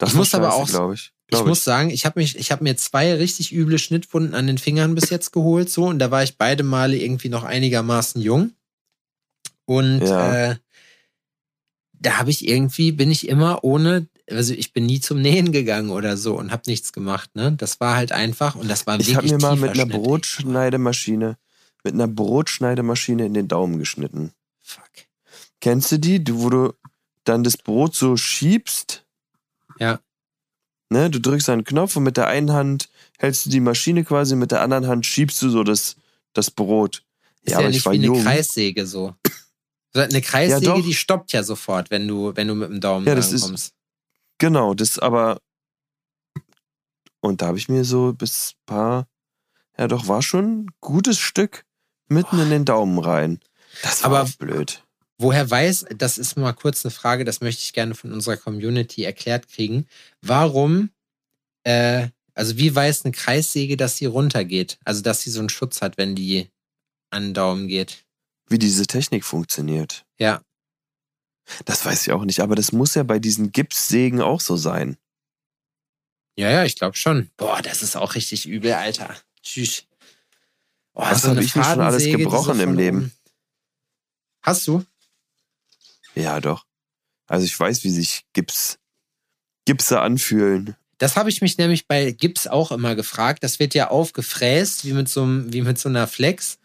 das ich muss aber auch, glaube ich. Glaub ich, ich muss sagen, ich habe mich, ich habe mir zwei richtig üble Schnittwunden an den Fingern bis jetzt geholt, so und da war ich beide Male irgendwie noch einigermaßen jung und ja. äh, da habe ich irgendwie bin ich immer ohne, also ich bin nie zum Nähen gegangen oder so und habe nichts gemacht, ne? Das war halt einfach und das war ich wirklich Ich habe mir mal mit einer Brotschneidemaschine, mit einer Brotschneidemaschine in den Daumen geschnitten. Fuck. Kennst du die, wo du dann das Brot so schiebst? Ja. Ne, du drückst einen Knopf und mit der einen Hand hältst du die Maschine quasi, mit der anderen Hand schiebst du so das, das Brot. Ist ja, ja nicht wie eine jung. Kreissäge so. <coughs> Eine Kreissäge, ja, die stoppt ja sofort, wenn du, wenn du mit dem Daumen ja, das ist, Genau, das aber. Und da habe ich mir so bis paar. Ja, doch, war schon ein gutes Stück mitten in den Daumen rein. Das war aber blöd. Woher weiß, das ist mal kurz eine Frage, das möchte ich gerne von unserer Community erklärt kriegen. Warum, äh, also wie weiß eine Kreissäge, dass sie runtergeht? Also dass sie so einen Schutz hat, wenn die an den Daumen geht? Wie diese Technik funktioniert. Ja. Das weiß ich auch nicht, aber das muss ja bei diesen Gipssägen auch so sein. Ja, ja, ich glaube schon. Boah, das ist auch richtig übel, Alter. Tschüss. Oh, Was habe ich mir schon alles gebrochen so im Leben? Hast du? Ja, doch. Also ich weiß, wie sich Gips, Gipse anfühlen. Das habe ich mich nämlich bei Gips auch immer gefragt. Das wird ja aufgefräst, wie mit so, wie mit so einer Flex.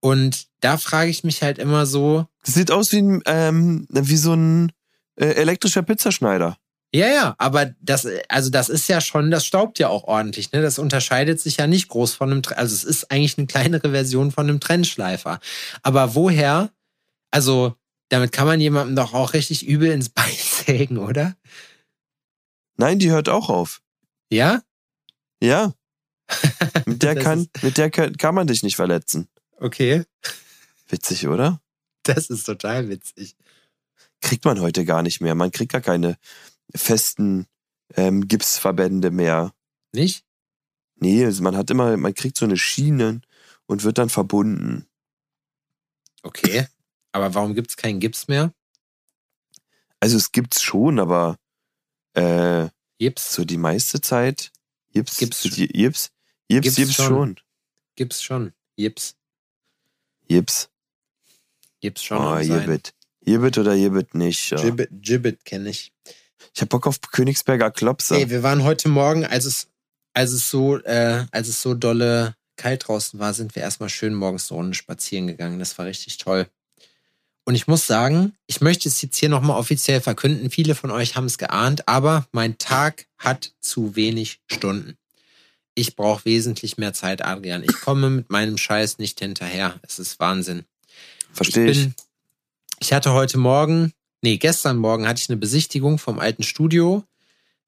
Und da frage ich mich halt immer so. Das sieht aus wie, ein, ähm, wie so ein äh, elektrischer Pizzaschneider. Ja, ja, aber das, also das ist ja schon, das staubt ja auch ordentlich, ne? Das unterscheidet sich ja nicht groß von einem, also es ist eigentlich eine kleinere Version von einem Trennschleifer. Aber woher, also damit kann man jemandem doch auch richtig übel ins Bein <laughs> sägen, oder? Nein, die hört auch auf. Ja? Ja. <laughs> Mit der, kann, mit der kann, kann man dich nicht verletzen. Okay. Witzig, oder? Das ist total witzig. Kriegt man heute gar nicht mehr. Man kriegt gar keine festen ähm, Gipsverbände mehr. Nicht? Nee, also man hat immer, man kriegt so eine Schiene und wird dann verbunden. Okay. Aber warum gibt es keinen Gips mehr? Also es gibt's schon, aber äh, Gips. so die meiste Zeit Gips. Gips. Gips. Gips. Gips, Gips schon. schon. Gips schon. Gips. Gips. Gips schon. Oh, Gibbet. Gibbet oder Gibbet nicht. Ja. Gibbet, Gibbet kenne ich. Ich hab Bock auf Königsberger Klopse. Ey, wir waren heute Morgen, als es, als es so, äh, als es so dolle kalt draußen war, sind wir erstmal schön morgens eine Runde spazieren gegangen. Das war richtig toll. Und ich muss sagen, ich möchte es jetzt hier nochmal offiziell verkünden. Viele von euch haben es geahnt, aber mein Tag hat zu wenig Stunden. Ich brauche wesentlich mehr Zeit, Adrian. Ich komme mit meinem Scheiß nicht hinterher. Es ist Wahnsinn. Verstehe ich. Bin, ich hatte heute Morgen, nee, gestern Morgen hatte ich eine Besichtigung vom alten Studio.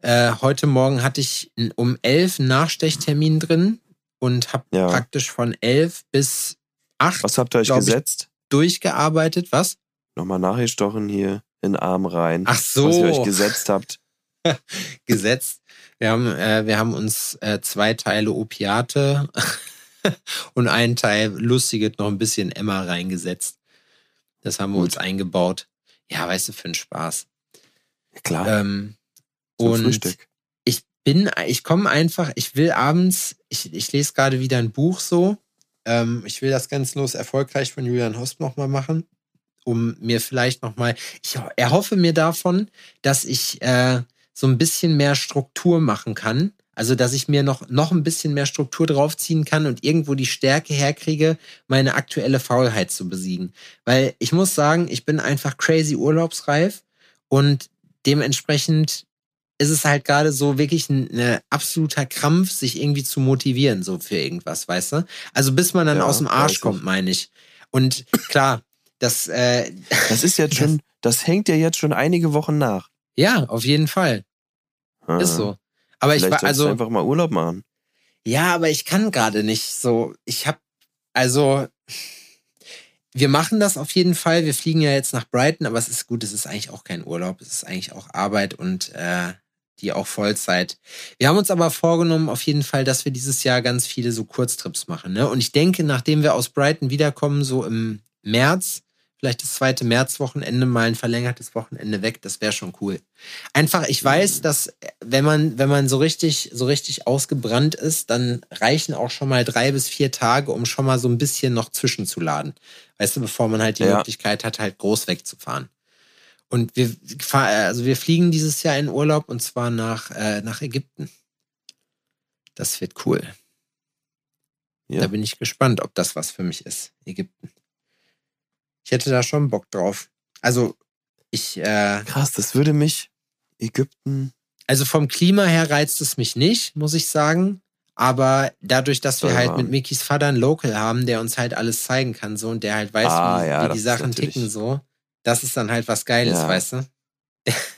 Äh, heute Morgen hatte ich um elf einen Nachstechtermin drin und habe ja. praktisch von elf bis acht. Was habt ihr euch gesetzt? Durchgearbeitet. Was? Nochmal nachgestochen hier in den Arm rein. Ach so. Was ihr euch gesetzt habt. <laughs> gesetzt. Wir haben, äh, wir haben uns äh, zwei Teile Opiate <laughs> und einen Teil lustiges noch ein bisschen Emma reingesetzt. Das haben wir Gut. uns eingebaut. Ja, weißt du, für den Spaß. Ja, klar. Ähm, und Frühstück. ich bin, ich komme einfach, ich will abends, ich, ich lese gerade wieder ein Buch so. Ähm, ich will das ganz los erfolgreich von Julian Host nochmal machen, um mir vielleicht nochmal, ich erhoffe mir davon, dass ich äh, so ein bisschen mehr Struktur machen kann. Also, dass ich mir noch, noch ein bisschen mehr Struktur draufziehen kann und irgendwo die Stärke herkriege, meine aktuelle Faulheit zu besiegen. Weil ich muss sagen, ich bin einfach crazy urlaubsreif und dementsprechend ist es halt gerade so wirklich ein, ein, absoluter Krampf, sich irgendwie zu motivieren, so für irgendwas, weißt du? Also bis man dann ja, aus dem Arsch kommt, meine ich. Und klar, das, äh, <laughs> das ist jetzt schon, das hängt ja jetzt schon einige Wochen nach. Ja, auf jeden Fall. Ah, ist so. Aber ich war also einfach mal Urlaub machen. Ja, aber ich kann gerade nicht so. Ich habe also wir machen das auf jeden Fall. Wir fliegen ja jetzt nach Brighton, aber es ist gut, es ist eigentlich auch kein Urlaub, es ist eigentlich auch Arbeit und äh, die auch Vollzeit. Wir haben uns aber vorgenommen, auf jeden Fall, dass wir dieses Jahr ganz viele so Kurztrips machen. Ne? Und ich denke, nachdem wir aus Brighton wiederkommen, so im März, vielleicht das zweite Märzwochenende mal ein verlängertes Wochenende weg, das wäre schon cool. Einfach, ich weiß, dass wenn man, wenn man so richtig, so richtig ausgebrannt ist, dann reichen auch schon mal drei bis vier Tage, um schon mal so ein bisschen noch zwischenzuladen. Weißt du, bevor man halt die ja. Möglichkeit hat, halt groß wegzufahren. Und wir, also wir fliegen dieses Jahr in Urlaub und zwar nach, äh, nach Ägypten. Das wird cool. Ja. Da bin ich gespannt, ob das was für mich ist, Ägypten. Ich hätte da schon Bock drauf. Also, ich. Äh, Krass, das würde mich Ägypten. Also vom Klima her reizt es mich nicht, muss ich sagen. Aber dadurch, dass wir halt mit Mikis Vater einen Local haben, der uns halt alles zeigen kann, so und der halt weiß, ah, wie, ja, wie die Sachen ticken, so, das ist dann halt was Geiles, ja. weißt du?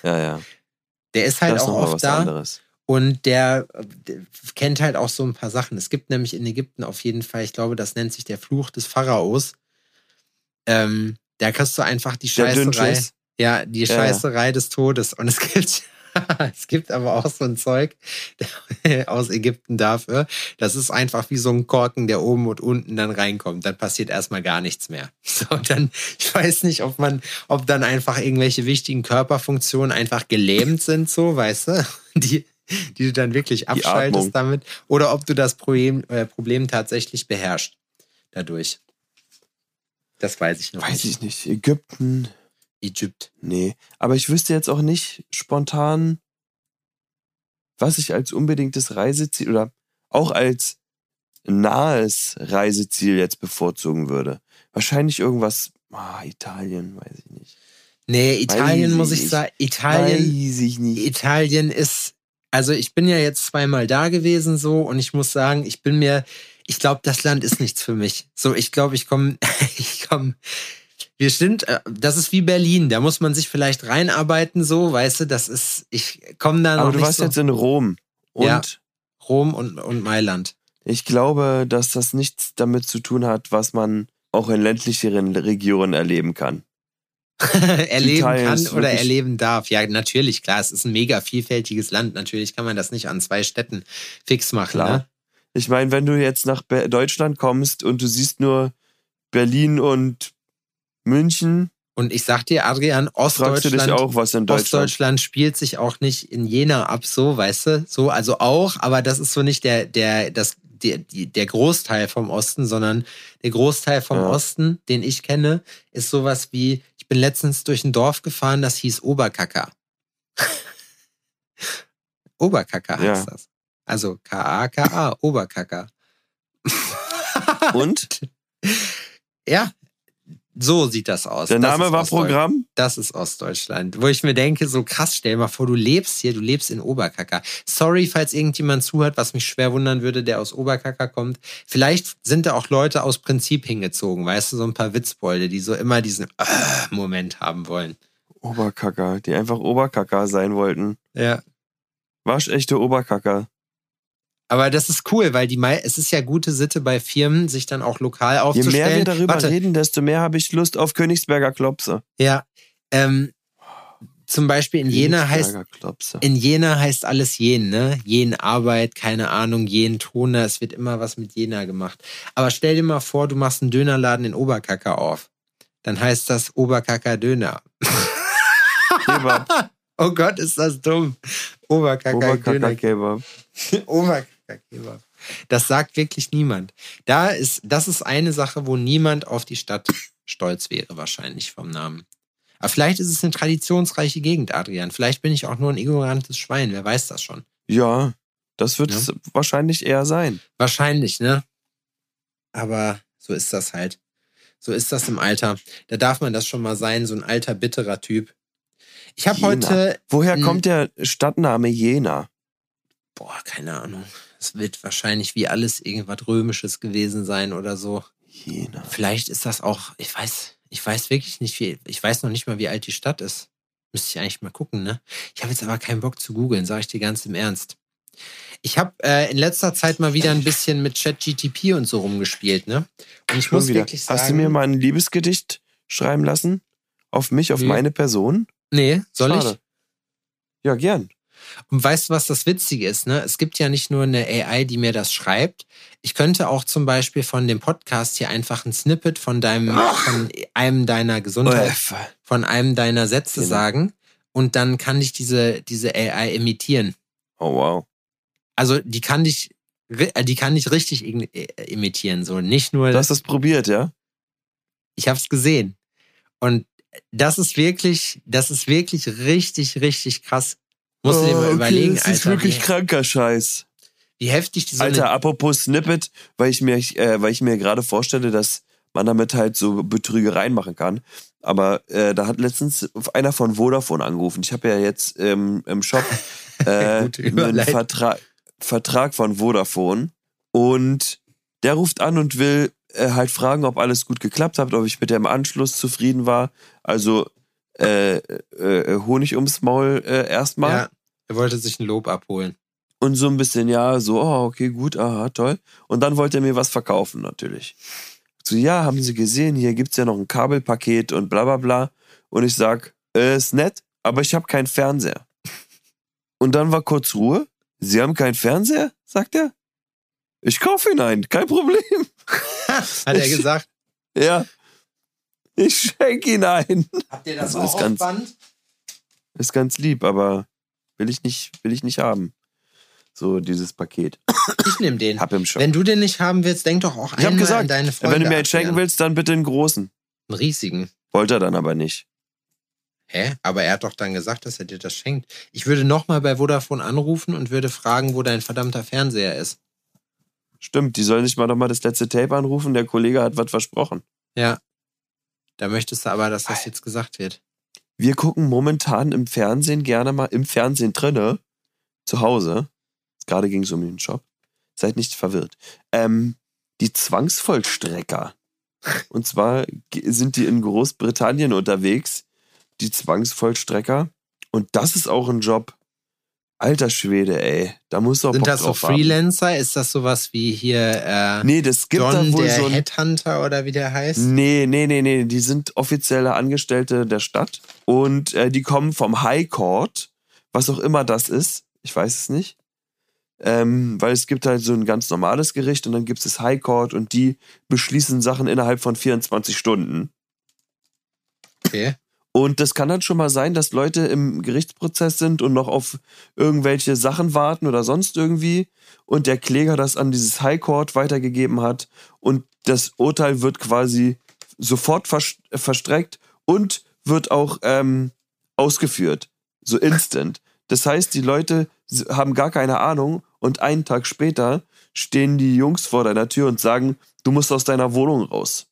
Ja, ja. <laughs> Der ist halt das auch oft da. Anderes. Und der, der, kennt halt auch so ein paar Sachen. Es gibt nämlich in Ägypten auf jeden Fall, ich glaube, das nennt sich der Fluch des Pharaos. Ähm, da kriegst du einfach die Scheißerei. Ja, die ja, Scheißerei ja. des Todes. Und es <laughs> gibt, <laughs> es gibt aber auch so ein Zeug <laughs> aus Ägypten dafür. Das ist einfach wie so ein Korken, der oben und unten dann reinkommt. Dann passiert erstmal gar nichts mehr. <laughs> So, dann, ich weiß nicht, ob man, ob dann einfach irgendwelche wichtigen Körperfunktionen einfach gelähmt sind, so, weißt du, die, die du dann wirklich abschaltest damit. Oder ob du das Problem, äh, Problem tatsächlich beherrschst dadurch. Das weiß ich noch weiß nicht. Weiß ich nicht. Ägypten. Ägypt. Nee. Aber ich wüsste jetzt auch nicht spontan, was ich als unbedingtes Reiseziel oder auch als nahes Reiseziel jetzt bevorzugen würde. Wahrscheinlich irgendwas, ah, Italien, weiß ich nicht. Nee, Italien weiß muss ich, ich sagen, Italien, weiß ich nicht. Italien ist, also ich bin ja jetzt zweimal da gewesen so und ich muss sagen, ich bin mir, ich glaube, das Land ist nichts für mich. So, ich glaube, ich komme, <laughs> ich komme, wir sind, äh, das ist wie Berlin, da muss man sich vielleicht reinarbeiten, so, weißt du, das ist, ich komme da noch Aber du warst so. jetzt in Rom und ja, Rom und, und Mailand. Ich glaube, dass das nichts damit zu tun hat, was man auch in ländlicheren Regionen erleben kann. <laughs> erleben kann oder erleben darf. Ja, natürlich, klar, es ist ein mega vielfältiges Land. Natürlich kann man das nicht an zwei Städten fix machen. Klar. Ne? Ich meine, wenn du jetzt nach Deutschland kommst und du siehst nur Berlin und München. Und ich sag dir, Adrian, Ostdeutschland, auch, Deutschland? Ostdeutschland spielt sich auch nicht in Jena ab, so, weißt du? So, also auch, aber das ist so nicht der, der, das, der, der Großteil vom Osten, sondern der Großteil vom ja. Osten, den ich kenne, ist sowas wie, ich bin letztens durch ein Dorf gefahren, das hieß Oberkacker. <laughs> Oberkacker heißt ja. das. Also K-A-K-A, Oberkacker. Und? <laughs> ja, so sieht das aus. Der Name war Programm? Das ist Ostdeutschland. Wo ich mir denke, so krass, stell mal vor, du lebst hier, du lebst in Oberkacker. Sorry, falls irgendjemand zuhört, was mich schwer wundern würde, der aus Oberkacker kommt. Vielleicht sind da auch Leute aus Prinzip hingezogen, weißt du, so ein paar Witzbolde, die so immer diesen äh, Moment haben wollen. Oberkacker, die einfach Oberkacker sein wollten. Ja. Waschechte Oberkacker. Aber das ist cool, weil die es ist ja gute Sitte bei Firmen, sich dann auch lokal aufzustellen. Je mehr wir darüber Warte. reden, desto mehr habe ich Lust auf Königsberger Klopse. Ja. Ähm, zum Beispiel in Jena heißt in Jena heißt alles Jen, ne? Jen Arbeit, keine Ahnung, Jen Toner, es wird immer was mit Jena gemacht. Aber stell dir mal vor, du machst einen Dönerladen in Oberkacker auf. Dann heißt das Oberkacker Döner. <laughs> oh Gott, ist das dumm. Oberkacker, Oberkacker Döner. Kebab. <laughs> Oberkacker Kebab. Das sagt wirklich niemand. Da ist, das ist eine Sache, wo niemand auf die Stadt stolz wäre, wahrscheinlich vom Namen. Aber vielleicht ist es eine traditionsreiche Gegend, Adrian. Vielleicht bin ich auch nur ein ignorantes Schwein. Wer weiß das schon? Ja, das wird ja. es wahrscheinlich eher sein. Wahrscheinlich, ne? Aber so ist das halt. So ist das im Alter. Da darf man das schon mal sein, so ein alter, bitterer Typ. Ich habe heute. Woher kommt der Stadtname Jena? Boah, keine Ahnung. Es wird wahrscheinlich wie alles irgendwas Römisches gewesen sein oder so. Jena. Vielleicht ist das auch, ich weiß, ich weiß wirklich nicht, wie, ich weiß noch nicht mal, wie alt die Stadt ist. Müsste ich eigentlich mal gucken, ne? Ich habe jetzt aber keinen Bock zu googeln, sage ich dir ganz im Ernst. Ich habe äh, in letzter Zeit mal wieder ein bisschen mit ChatGTP und so rumgespielt, ne? Und ich muss wieder. wirklich sagen. Hast du mir mal ein Liebesgedicht schreiben lassen? Auf mich, auf nee. meine Person? Nee, soll Schade. ich? Ja, gern. Und weißt du, was das Witzige ist? Ne? Es gibt ja nicht nur eine AI, die mir das schreibt. Ich könnte auch zum Beispiel von dem Podcast hier einfach ein Snippet von deinem, von einem deiner Gesundheit, von einem deiner Sätze genau. sagen und dann kann ich diese, diese AI imitieren. Oh wow. Also die kann dich, äh, die kann dich richtig äh, imitieren, so nicht nur. Du hast das probiert, ja? Ich habe es gesehen und das ist wirklich, das ist wirklich richtig, richtig krass. Musst du dir mal oh, überlegen, das Alter. Ist wirklich kranker Scheiß. Wie heftig die so Alter, apropos Snippet, weil ich mir, äh, weil ich mir gerade vorstelle, dass man damit halt so Betrügereien machen kann. Aber äh, da hat letztens einer von Vodafone angerufen. Ich habe ja jetzt ähm, im Shop <laughs> äh, einen Vertra Vertrag von Vodafone und der ruft an und will äh, halt fragen, ob alles gut geklappt hat, ob ich mit dem Anschluss zufrieden war. Also äh, äh, Honig ums Maul äh, erstmal. Ja, er wollte sich ein Lob abholen. Und so ein bisschen, ja, so, oh, okay, gut, aha, toll. Und dann wollte er mir was verkaufen, natürlich. So, ja, haben Sie gesehen, hier gibt's ja noch ein Kabelpaket und bla bla bla. Und ich sag, äh, ist nett, aber ich habe keinen Fernseher. Und dann war kurz Ruhe. Sie haben keinen Fernseher? sagt er. Ich kaufe ihn ein, kein Problem. <laughs> Hat er gesagt? Ja. Ich schenke ihn ein. Habt ihr das also auch ist ganz, Band? Ist ganz lieb, aber will ich nicht, will ich nicht haben. So dieses Paket. Ich nehme den. Hab im Shop. Wenn du den nicht haben willst, denk doch auch ich einmal gesagt, an deine Freunde. Wenn du mir einen schenken willst, dann bitte einen großen. Einen riesigen. Wollte er dann aber nicht. Hä? Aber er hat doch dann gesagt, dass er dir das schenkt. Ich würde nochmal bei Vodafone anrufen und würde fragen, wo dein verdammter Fernseher ist. Stimmt, die sollen nicht mal nochmal das letzte Tape anrufen. Der Kollege hat was versprochen. Ja. Da möchtest du aber, dass das jetzt gesagt wird. Wir gucken momentan im Fernsehen gerne mal im Fernsehen drinne, zu Hause. Gerade ging es um den Job. Seid nicht verwirrt. Ähm, die Zwangsvollstrecker. <laughs> Und zwar sind die in Großbritannien unterwegs, die Zwangsvollstrecker. Und das ist auch ein Job, Alter Schwede, ey. Da muss doch Sind das so Freelancer? Haben. Ist das sowas wie hier äh, Nee, das gibt John, da wohl der so ein Headhunter oder wie der heißt? Nee, nee, nee, nee, die sind offizielle Angestellte der Stadt und äh, die kommen vom High Court, was auch immer das ist. Ich weiß es nicht. Ähm, weil es gibt halt so ein ganz normales Gericht und dann gibt es das High Court und die beschließen Sachen innerhalb von 24 Stunden. Okay. Und das kann dann schon mal sein, dass Leute im Gerichtsprozess sind und noch auf irgendwelche Sachen warten oder sonst irgendwie und der Kläger das an dieses High Court weitergegeben hat und das Urteil wird quasi sofort verstreckt und wird auch ähm, ausgeführt, so instant. Das heißt, die Leute haben gar keine Ahnung und einen Tag später stehen die Jungs vor deiner Tür und sagen, du musst aus deiner Wohnung raus.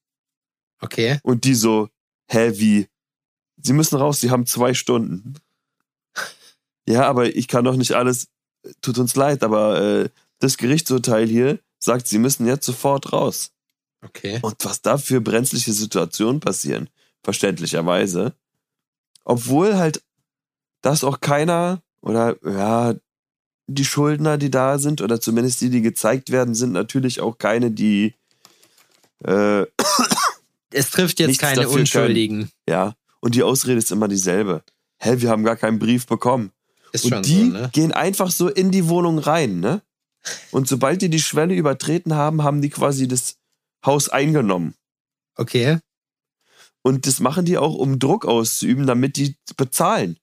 Okay. Und die so, hä, wie? Sie müssen raus, Sie haben zwei Stunden. Ja, aber ich kann doch nicht alles. Tut uns leid, aber äh, das Gerichtsurteil hier sagt, Sie müssen jetzt sofort raus. Okay. Und was da für brenzliche Situationen passieren, verständlicherweise. Obwohl halt das auch keiner oder ja, die Schuldner, die da sind, oder zumindest die, die gezeigt werden, sind natürlich auch keine, die. Äh, es trifft jetzt keine Unschuldigen. Können. Ja, und die Ausrede ist immer dieselbe. hä, wir haben gar keinen Brief bekommen. Ist Und die so, ne? gehen einfach so in die Wohnung rein, ne? Und sobald die die Schwelle übertreten haben, haben die quasi das Haus eingenommen. Okay. Und das machen die auch, um Druck auszuüben, damit die bezahlen.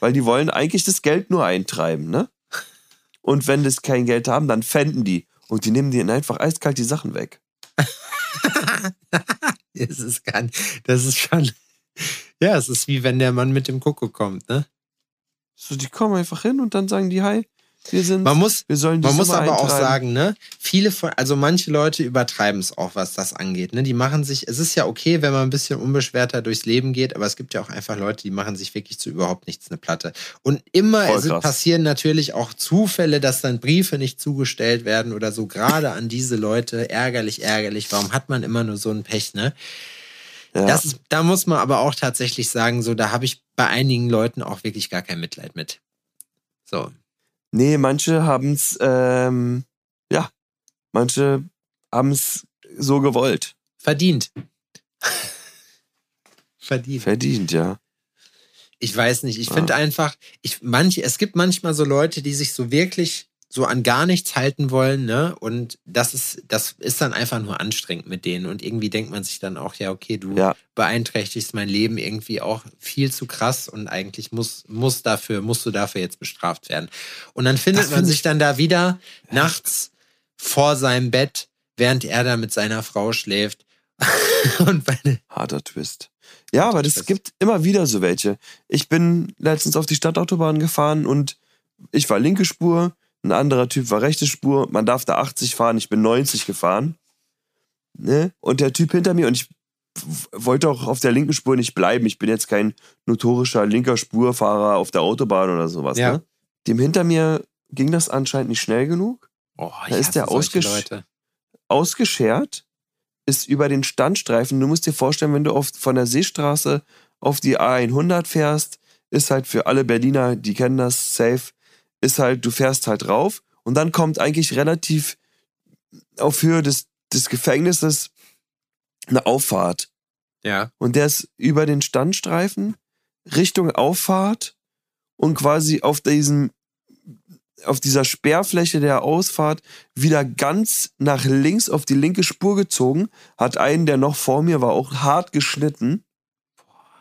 Weil die wollen eigentlich das Geld nur eintreiben, ne? Und wenn das kein Geld haben, dann fänden die. Und die nehmen denen einfach eiskalt die Sachen weg. <laughs> Das ist gar nicht, das ist schon, ja, es ist wie wenn der Mann mit dem Kuckuck kommt, ne? So, die kommen einfach hin und dann sagen die, hi, wir sind, Man muss, wir sollen die Man muss aber auch sagen, ne, viele von, also manche Leute übertreiben es auch, was das angeht, ne, die machen sich, es ist ja okay, wenn man ein bisschen unbeschwerter durchs Leben geht, aber es gibt ja auch einfach Leute, die machen sich wirklich zu überhaupt nichts eine Platte. Und immer es passieren natürlich auch Zufälle, dass dann Briefe nicht zugestellt werden oder so, gerade an diese Leute, ärgerlich, ärgerlich, warum hat man immer nur so ein Pech, ne? Ja. Das ist, da muss man aber auch tatsächlich sagen, so, da habe ich bei einigen Leuten auch wirklich gar kein Mitleid mit. So. Nee, manche haben es, ähm, ja, manche haben es so gewollt. Verdient. <laughs> Verdient. Verdient, ja. Ich weiß nicht. Ich Ja. finde einfach, ich, manche, es gibt manchmal so Leute, die sich so wirklich so an gar nichts halten wollen, ne? Und das ist, das ist dann einfach nur anstrengend mit denen. Und irgendwie denkt man sich dann auch, ja, okay, du Ja. beeinträchtigst mein Leben irgendwie auch viel zu krass und eigentlich muss, muss dafür, musst du dafür jetzt bestraft werden. Und dann findet Das man find sich ich- dann da wieder nachts vor seinem Bett, während er da mit seiner Frau schläft. <laughs> und meine, Harter Twist. Ja, aber das gibt immer wieder so welche. Ich bin letztens auf die Stadtautobahn gefahren und ich war linke Spur, ein anderer Typ war rechte Spur. Man darf da 80 fahren, ich bin 90 gefahren. Ne? Und der Typ hinter mir, und ich wollte auch auf der linken Spur nicht bleiben. Ich bin jetzt kein notorischer linker Spurfahrer auf der Autobahn oder sowas. Ja. Ne? Dem hinter mir ging das anscheinend nicht schnell genug. oh, Da ist der ausgesch- Leute. ausgeschert, ist über den Standstreifen. Du musst dir vorstellen, wenn du auf, von der Seestraße auf die A100 fährst, ist halt für alle Berliner, die kennen das safe, ist halt, du fährst halt rauf und dann kommt eigentlich relativ auf Höhe des, des Gefängnisses eine Auffahrt. Ja. Und der ist über den Standstreifen Richtung Auffahrt und quasi auf diesem auf dieser Sperrfläche der Ausfahrt wieder ganz nach links auf die linke Spur gezogen, hat einen, der noch vor mir war, auch hart geschnitten,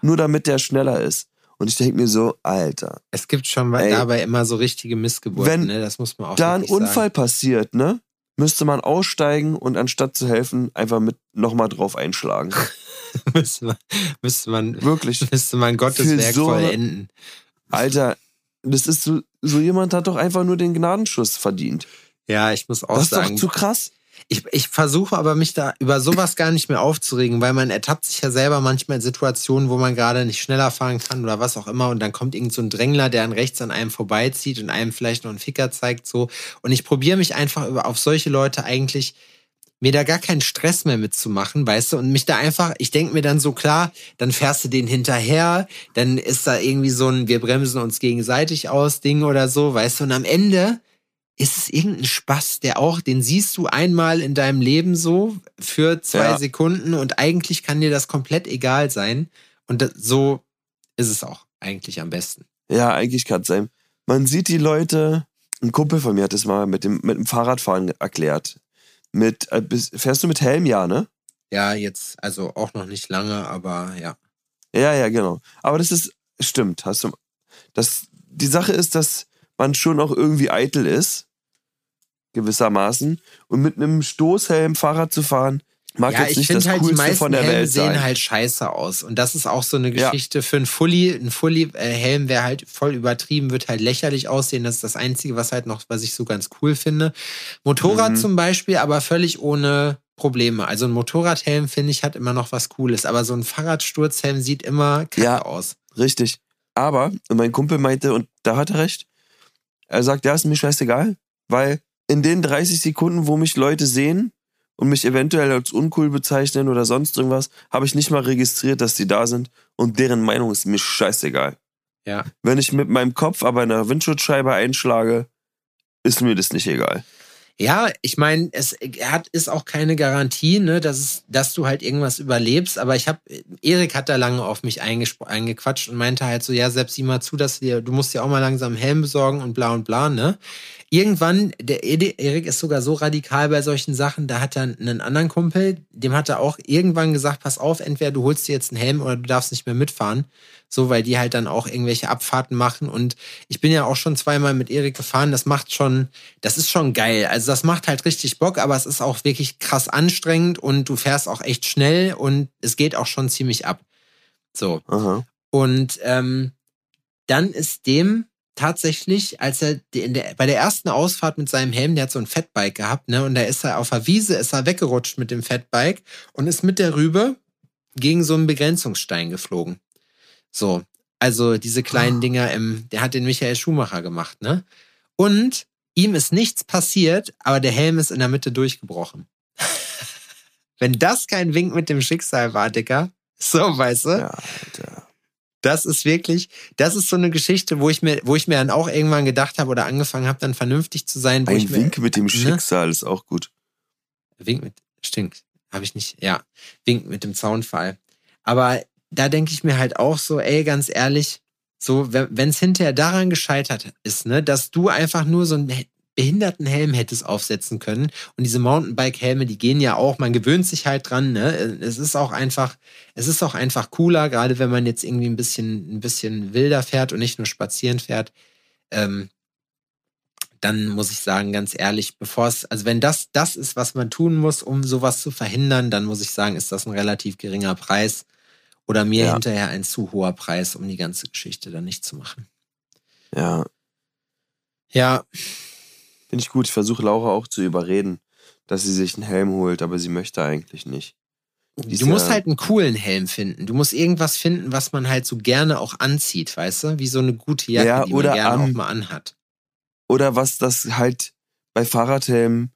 nur damit der schneller ist. Und ich denke mir so, Alter, Es gibt schon Ey. dabei immer so richtige Missgeburten, Wenn ne? Das muss man auch da ein wirklich sagen. Unfall passiert, ne? Müsste man aussteigen und anstatt zu helfen, einfach mit nochmal drauf einschlagen. <laughs> müsste man, müsste man, Wirklich. <laughs> müsste man Gottes Werk so- vollenden. Alter, das ist so, so jemand hat doch einfach nur den Gnadenschuss verdient. Ja, ich muss auch Das ist sagen, doch zu krass. Ich, ich versuche aber mich da über sowas gar nicht mehr aufzuregen, weil man ertappt sich ja selber manchmal in Situationen, wo man gerade nicht schneller fahren kann oder was auch immer. Und dann kommt irgend so ein Drängler, der an rechts an einem vorbeizieht und einem vielleicht noch einen Ficker zeigt so. Und ich probiere mich einfach über auf solche Leute eigentlich mir da gar keinen Stress mehr mitzumachen, weißt du, und mich da einfach, ich denke mir dann so klar, dann fährst du den hinterher, dann ist da irgendwie so ein, wir bremsen uns gegenseitig aus, Ding oder so, weißt du, und am Ende ist es irgendein Spaß, der auch, den siehst du einmal in deinem Leben so für zwei Ja. Sekunden und eigentlich kann dir das komplett egal sein. Und das, so ist es auch eigentlich am besten. Ja, eigentlich kann es sein. Man sieht die Leute, ein Kumpel von mir hat es mal mit dem, mit dem Fahrradfahren erklärt. Mit, äh, fährst du mit Helm, ja, ne? Ja, jetzt, also auch noch nicht lange, aber ja. Ja, ja, genau. Aber das ist, stimmt, hast du. Das, die Sache ist, dass man schon auch irgendwie eitel ist, gewissermaßen. Und mit einem Stoßhelm Fahrrad zu fahren, mag ja, jetzt ich nicht das halt, die Coolste meisten von der Helme Welt sehen sein. halt scheiße aus. Und das ist auch so eine Ja. Geschichte für ein Fully. Ein Fully-Helm wäre halt voll übertrieben, wird halt lächerlich aussehen. Das ist das Einzige, was halt noch, was ich so ganz cool finde. Motorrad Mhm. zum Beispiel, aber völlig ohne Probleme. Also ein Motorradhelm, finde ich, hat immer noch was Cooles. Aber so ein Fahrradsturzhelm sieht immer kacke Ja. aus. Richtig. Aber, und mein Kumpel meinte, und da hat er recht, er sagt, ja, ist mir scheißegal, weil in den 30 Sekunden, wo mich Leute sehen und mich eventuell als uncool bezeichnen oder sonst irgendwas, habe ich nicht mal registriert, dass die da sind und deren Meinung ist mir scheißegal. Ja. Wenn ich mit meinem Kopf aber in der Windschutzscheibe einschlage, ist mir das nicht egal. Ja, ich meine, es hat, ist auch keine Garantie, ne, dass, es, dass du halt irgendwas überlebst. Aber ich habe, Erik hat da lange auf mich eingequatscht und meinte halt so, ja, selbst sieh mal zu, dass dir, du musst dir auch mal langsam einen Helm besorgen und bla und bla, ne? Irgendwann, der Erik ist sogar so radikal bei solchen Sachen, da hat er einen anderen Kumpel, dem hat er auch irgendwann gesagt, pass auf, entweder du holst dir jetzt einen Helm oder du darfst nicht mehr mitfahren. So, weil die halt dann auch irgendwelche Abfahrten machen. Und ich bin ja auch schon zweimal mit Erik gefahren. Das macht schon, das ist schon geil. Also das macht halt richtig Bock, aber es ist auch wirklich krass anstrengend und du fährst auch echt schnell und es geht auch schon ziemlich ab. So. Aha. Und ähm, dann ist dem tatsächlich, als er der, bei der ersten Ausfahrt mit seinem Helm, der hat so ein Fatbike gehabt, ne, und da ist er auf der Wiese, ist er weggerutscht mit dem Fatbike und ist mit der Rübe gegen so einen Begrenzungsstein geflogen. So, also diese kleinen oh. Dinger im, der hat den Michael Schumacher gemacht, ne? Und ihm ist nichts passiert, aber der Helm ist in der Mitte durchgebrochen. <laughs> Wenn das kein Wink mit dem Schicksal war, Dicker, so, weißt du? Ja, Alter. Das ist wirklich, das ist so eine Geschichte, wo ich mir, wo ich mir dann auch irgendwann gedacht habe oder angefangen habe, dann vernünftig zu sein. Ein Wink mir, mit dem ne? Schicksal ist auch gut. Wink mit, stinkt, habe ich nicht, ja, Wink mit dem Zaunfall. Aber da denke ich mir halt auch so, ey, ganz ehrlich, so, wenn es hinterher daran gescheitert ist, ne, dass du einfach nur so einen Behindertenhelm hättest aufsetzen können und diese Mountainbike-Helme, die gehen ja auch, man gewöhnt sich halt dran, ne, es ist auch einfach, es ist auch einfach cooler, gerade wenn man jetzt irgendwie ein bisschen, ein bisschen wilder fährt und nicht nur spazieren fährt, ähm, dann muss ich sagen, ganz ehrlich, bevor es, also wenn das das ist, was man tun muss, um sowas zu verhindern, dann muss ich sagen, ist das ein relativ geringer Preis. Oder mir ja. hinterher ein zu hoher Preis, um die ganze Geschichte dann nicht zu machen. Ja. Ja. Finde ich gut. Ich versuche Laura auch zu überreden, dass sie sich einen Helm holt, aber sie möchte eigentlich nicht. Die du musst halt einen coolen Helm finden. Du musst irgendwas finden, was man halt so gerne auch anzieht, weißt du? Wie so eine gute Jacke, ja, die man gerne um, auch mal anhat. Oder was das halt bei Fahrradhelmen,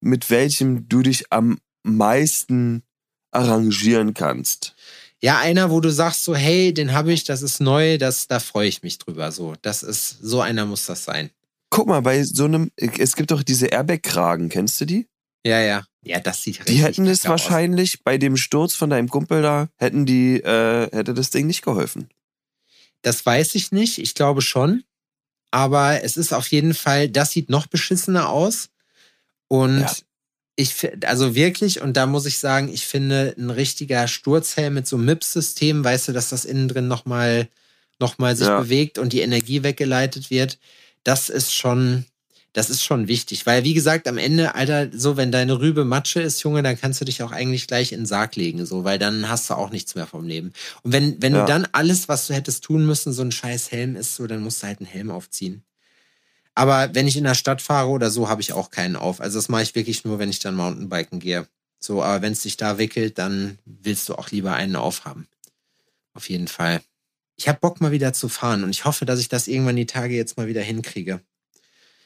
mit welchem du dich am meisten arrangieren kannst. Ja, einer, wo du sagst so, hey, den habe ich, das ist neu, das, da freue ich mich drüber. So, das ist, so einer muss das sein. Guck mal, bei so einem, es gibt doch diese Airbag-Kragen, kennst du die? Ja, ja. Ja, das sieht richtig Die hätten es wahrscheinlich aus. bei dem Sturz von deinem Kumpel da, hätten die, äh, hätte das Ding nicht geholfen. Das weiß ich nicht. Ich glaube schon. Aber es ist auf jeden Fall, das sieht noch beschissener aus. Und ja ich also wirklich, und da muss ich sagen, ich finde ein richtiger Sturzhelm mit so einem MIPS-System, weißt du, dass das innen drin nochmal noch mal sich ja. bewegt und die Energie weggeleitet wird, das ist schon, das ist schon wichtig. Weil, wie gesagt, am Ende, Alter, so, wenn deine Rübe Matsche ist, Junge, dann kannst du dich auch eigentlich gleich in den Sarg legen, so, weil dann hast du auch nichts mehr vom Leben. Und wenn, wenn ja. du dann alles, was du hättest tun müssen, so ein scheiß Helm ist, so, dann musst du halt einen Helm aufziehen. Aber wenn ich in der Stadt fahre oder so, habe ich auch keinen auf. Also das mache ich wirklich nur, wenn ich dann Mountainbiken gehe. So, aber wenn es sich da wickelt, dann willst du auch lieber einen aufhaben. Auf jeden Fall. Ich habe Bock mal wieder zu fahren und ich hoffe, dass ich das irgendwann die Tage jetzt mal wieder hinkriege.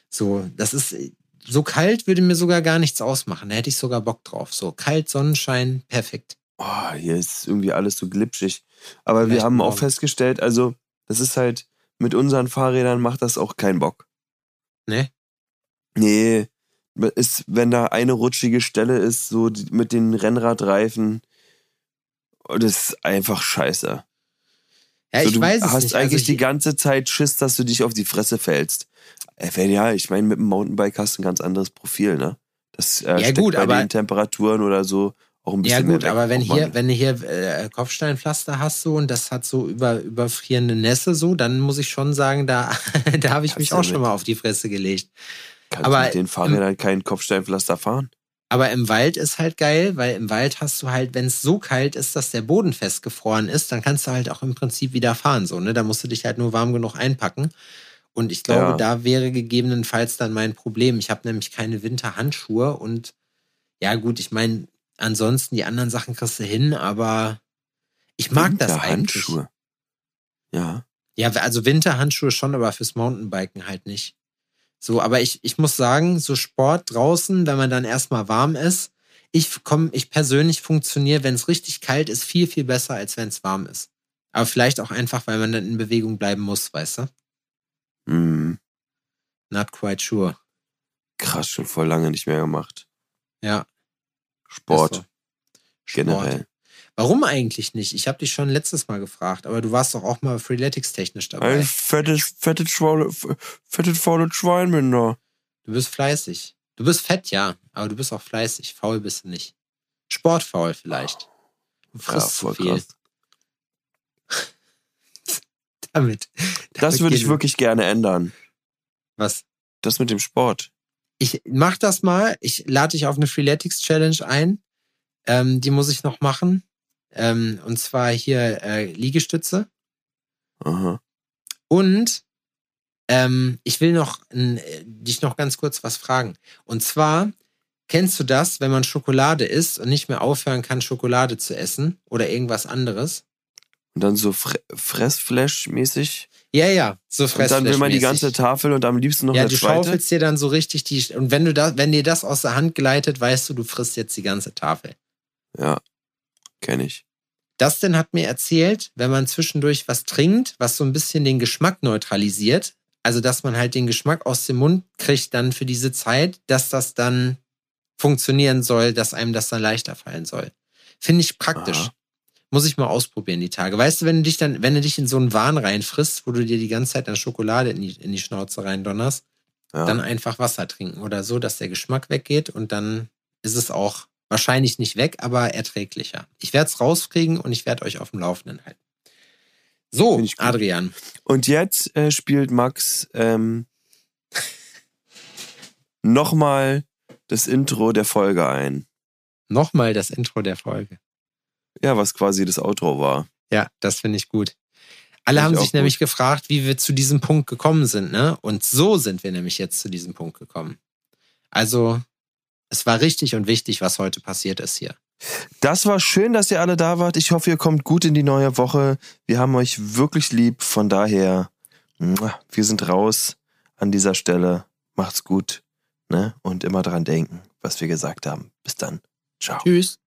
So, das ist so kalt würde mir sogar gar nichts ausmachen. Da hätte ich sogar Bock drauf. So kalt, Sonnenschein, perfekt. Oh, hier ist irgendwie alles so glitschig. Aber Vielleicht wir haben auch festgestellt, also das ist halt mit unseren Fahrrädern macht das auch keinen Bock. Ne? Nee, ist, wenn da eine rutschige Stelle ist, so mit den Rennradreifen, oh, das ist einfach scheiße. Ja, so, ich weiß es hast nicht. eigentlich also die ganze Zeit Schiss, dass du dich auf die Fresse fällst. Äh, ja, ich meine, mit dem Mountainbike hast du ein ganz anderes Profil, ne? Das äh, ja, gut, bei aber den Temperaturen oder so auch ein bisschen. Ja gut, aber wenn hier, wenn du hier äh, Kopfsteinpflaster hast so und das hat so über überfrierende Nässe so, dann muss ich schon sagen, da, <laughs> da habe ich mich auch schon mal auf die Fresse gelegt. Kannst aber du mit den Fahrrädern kein Kopfsteinpflaster fahren? Aber im Wald ist halt geil, weil im Wald hast du halt, wenn es so kalt ist, dass der Boden festgefroren ist, dann kannst du halt auch im Prinzip wieder fahren. So, ne? Da musst du dich halt nur warm genug einpacken. Und ich glaube, ja. da wäre gegebenenfalls dann mein Problem. Ich habe nämlich keine Winterhandschuhe und ja, gut, ich meine, Ansonsten die anderen Sachen kriegst du hin, aber ich mag das eigentlich. Ja. Ja, also Winterhandschuhe schon, aber fürs Mountainbiken halt nicht. So, aber ich, ich muss sagen, so Sport draußen, wenn man dann erstmal warm ist, ich komme, ich persönlich funktioniere, wenn es richtig kalt ist, viel, viel besser, als wenn es warm ist. Aber vielleicht auch einfach, weil man dann in Bewegung bleiben muss, weißt du? Mm. Not quite sure. Krass, schon voll lange nicht mehr gemacht. Ja. Sport, So. generell. Warum eigentlich nicht? Ich habe dich schon letztes Mal gefragt, aber du warst doch auch mal Freeletics-technisch dabei. Ein fettes, fettes, Schweine, fettes, faules Schwein bin da. Du bist fleißig. Du bist fett, ja, aber du bist auch fleißig. Faul bist du nicht. Sportfaul vielleicht. Du Ja, frisst zu voll viel. krass. <laughs> damit. Das damit würde ich wirklich gerne ändern. Was? Das mit dem Sport. Ich mach das mal. Ich lade dich auf eine Freeletics Challenge ein. Ähm, die muss ich noch machen. Ähm, und zwar hier äh, Liegestütze. Aha. Und ähm, ich will noch n- äh, dich noch ganz kurz was fragen. Und zwar, kennst du das, wenn man Schokolade isst und nicht mehr aufhören kann, Schokolade zu essen oder irgendwas anderes? Und dann so Fre Fressflash-mäßig. Ja, ja, so Und dann will man die ganze. Tafel und am liebsten noch Ja, eine du zweite. schaufelst dir dann so richtig die. Und wenn du da, wenn dir das aus der Hand gleitet, weißt du, du frisst jetzt die ganze Tafel. Ja, kenne ich. Dustin hat mir erzählt, wenn man zwischendurch was trinkt, was so ein bisschen den Geschmack neutralisiert, also dass man halt den Geschmack aus dem Mund kriegt dann für diese Zeit, dass das dann funktionieren soll, dass einem das dann leichter fallen soll. Finde ich praktisch. Aha. Muss ich mal ausprobieren die Tage. Weißt du, wenn du dich dann, wenn du dich in so einen Wahn reinfrisst, wo du dir die ganze Zeit dann Schokolade in die, in die Schnauze reindonnerst, Ja. dann einfach Wasser trinken oder so, dass der Geschmack weggeht und dann ist es auch wahrscheinlich nicht weg, aber erträglicher. Ich werde es rauskriegen und ich werde euch auf dem Laufenden halten. So. Adrian. Und jetzt äh, spielt Max ähm, nochmal das Intro der Folge ein. Nochmal das Intro der Folge. Ja, was quasi das Outro war. Ja, das finde ich gut. Alle Find haben ich sich nämlich gefragt, wie wir zu diesem Punkt gekommen sind, ne? Und so sind wir nämlich jetzt zu diesem Punkt gekommen. Also, es war richtig und wichtig, was heute passiert ist hier. Das war schön, dass ihr alle da wart. Ich hoffe, ihr kommt gut in die neue Woche. Wir haben euch wirklich lieb. Von daher, wir sind raus an dieser Stelle. Macht's gut. Ne? Und immer dran denken, was wir gesagt haben. Bis dann. Ciao. Tschüss.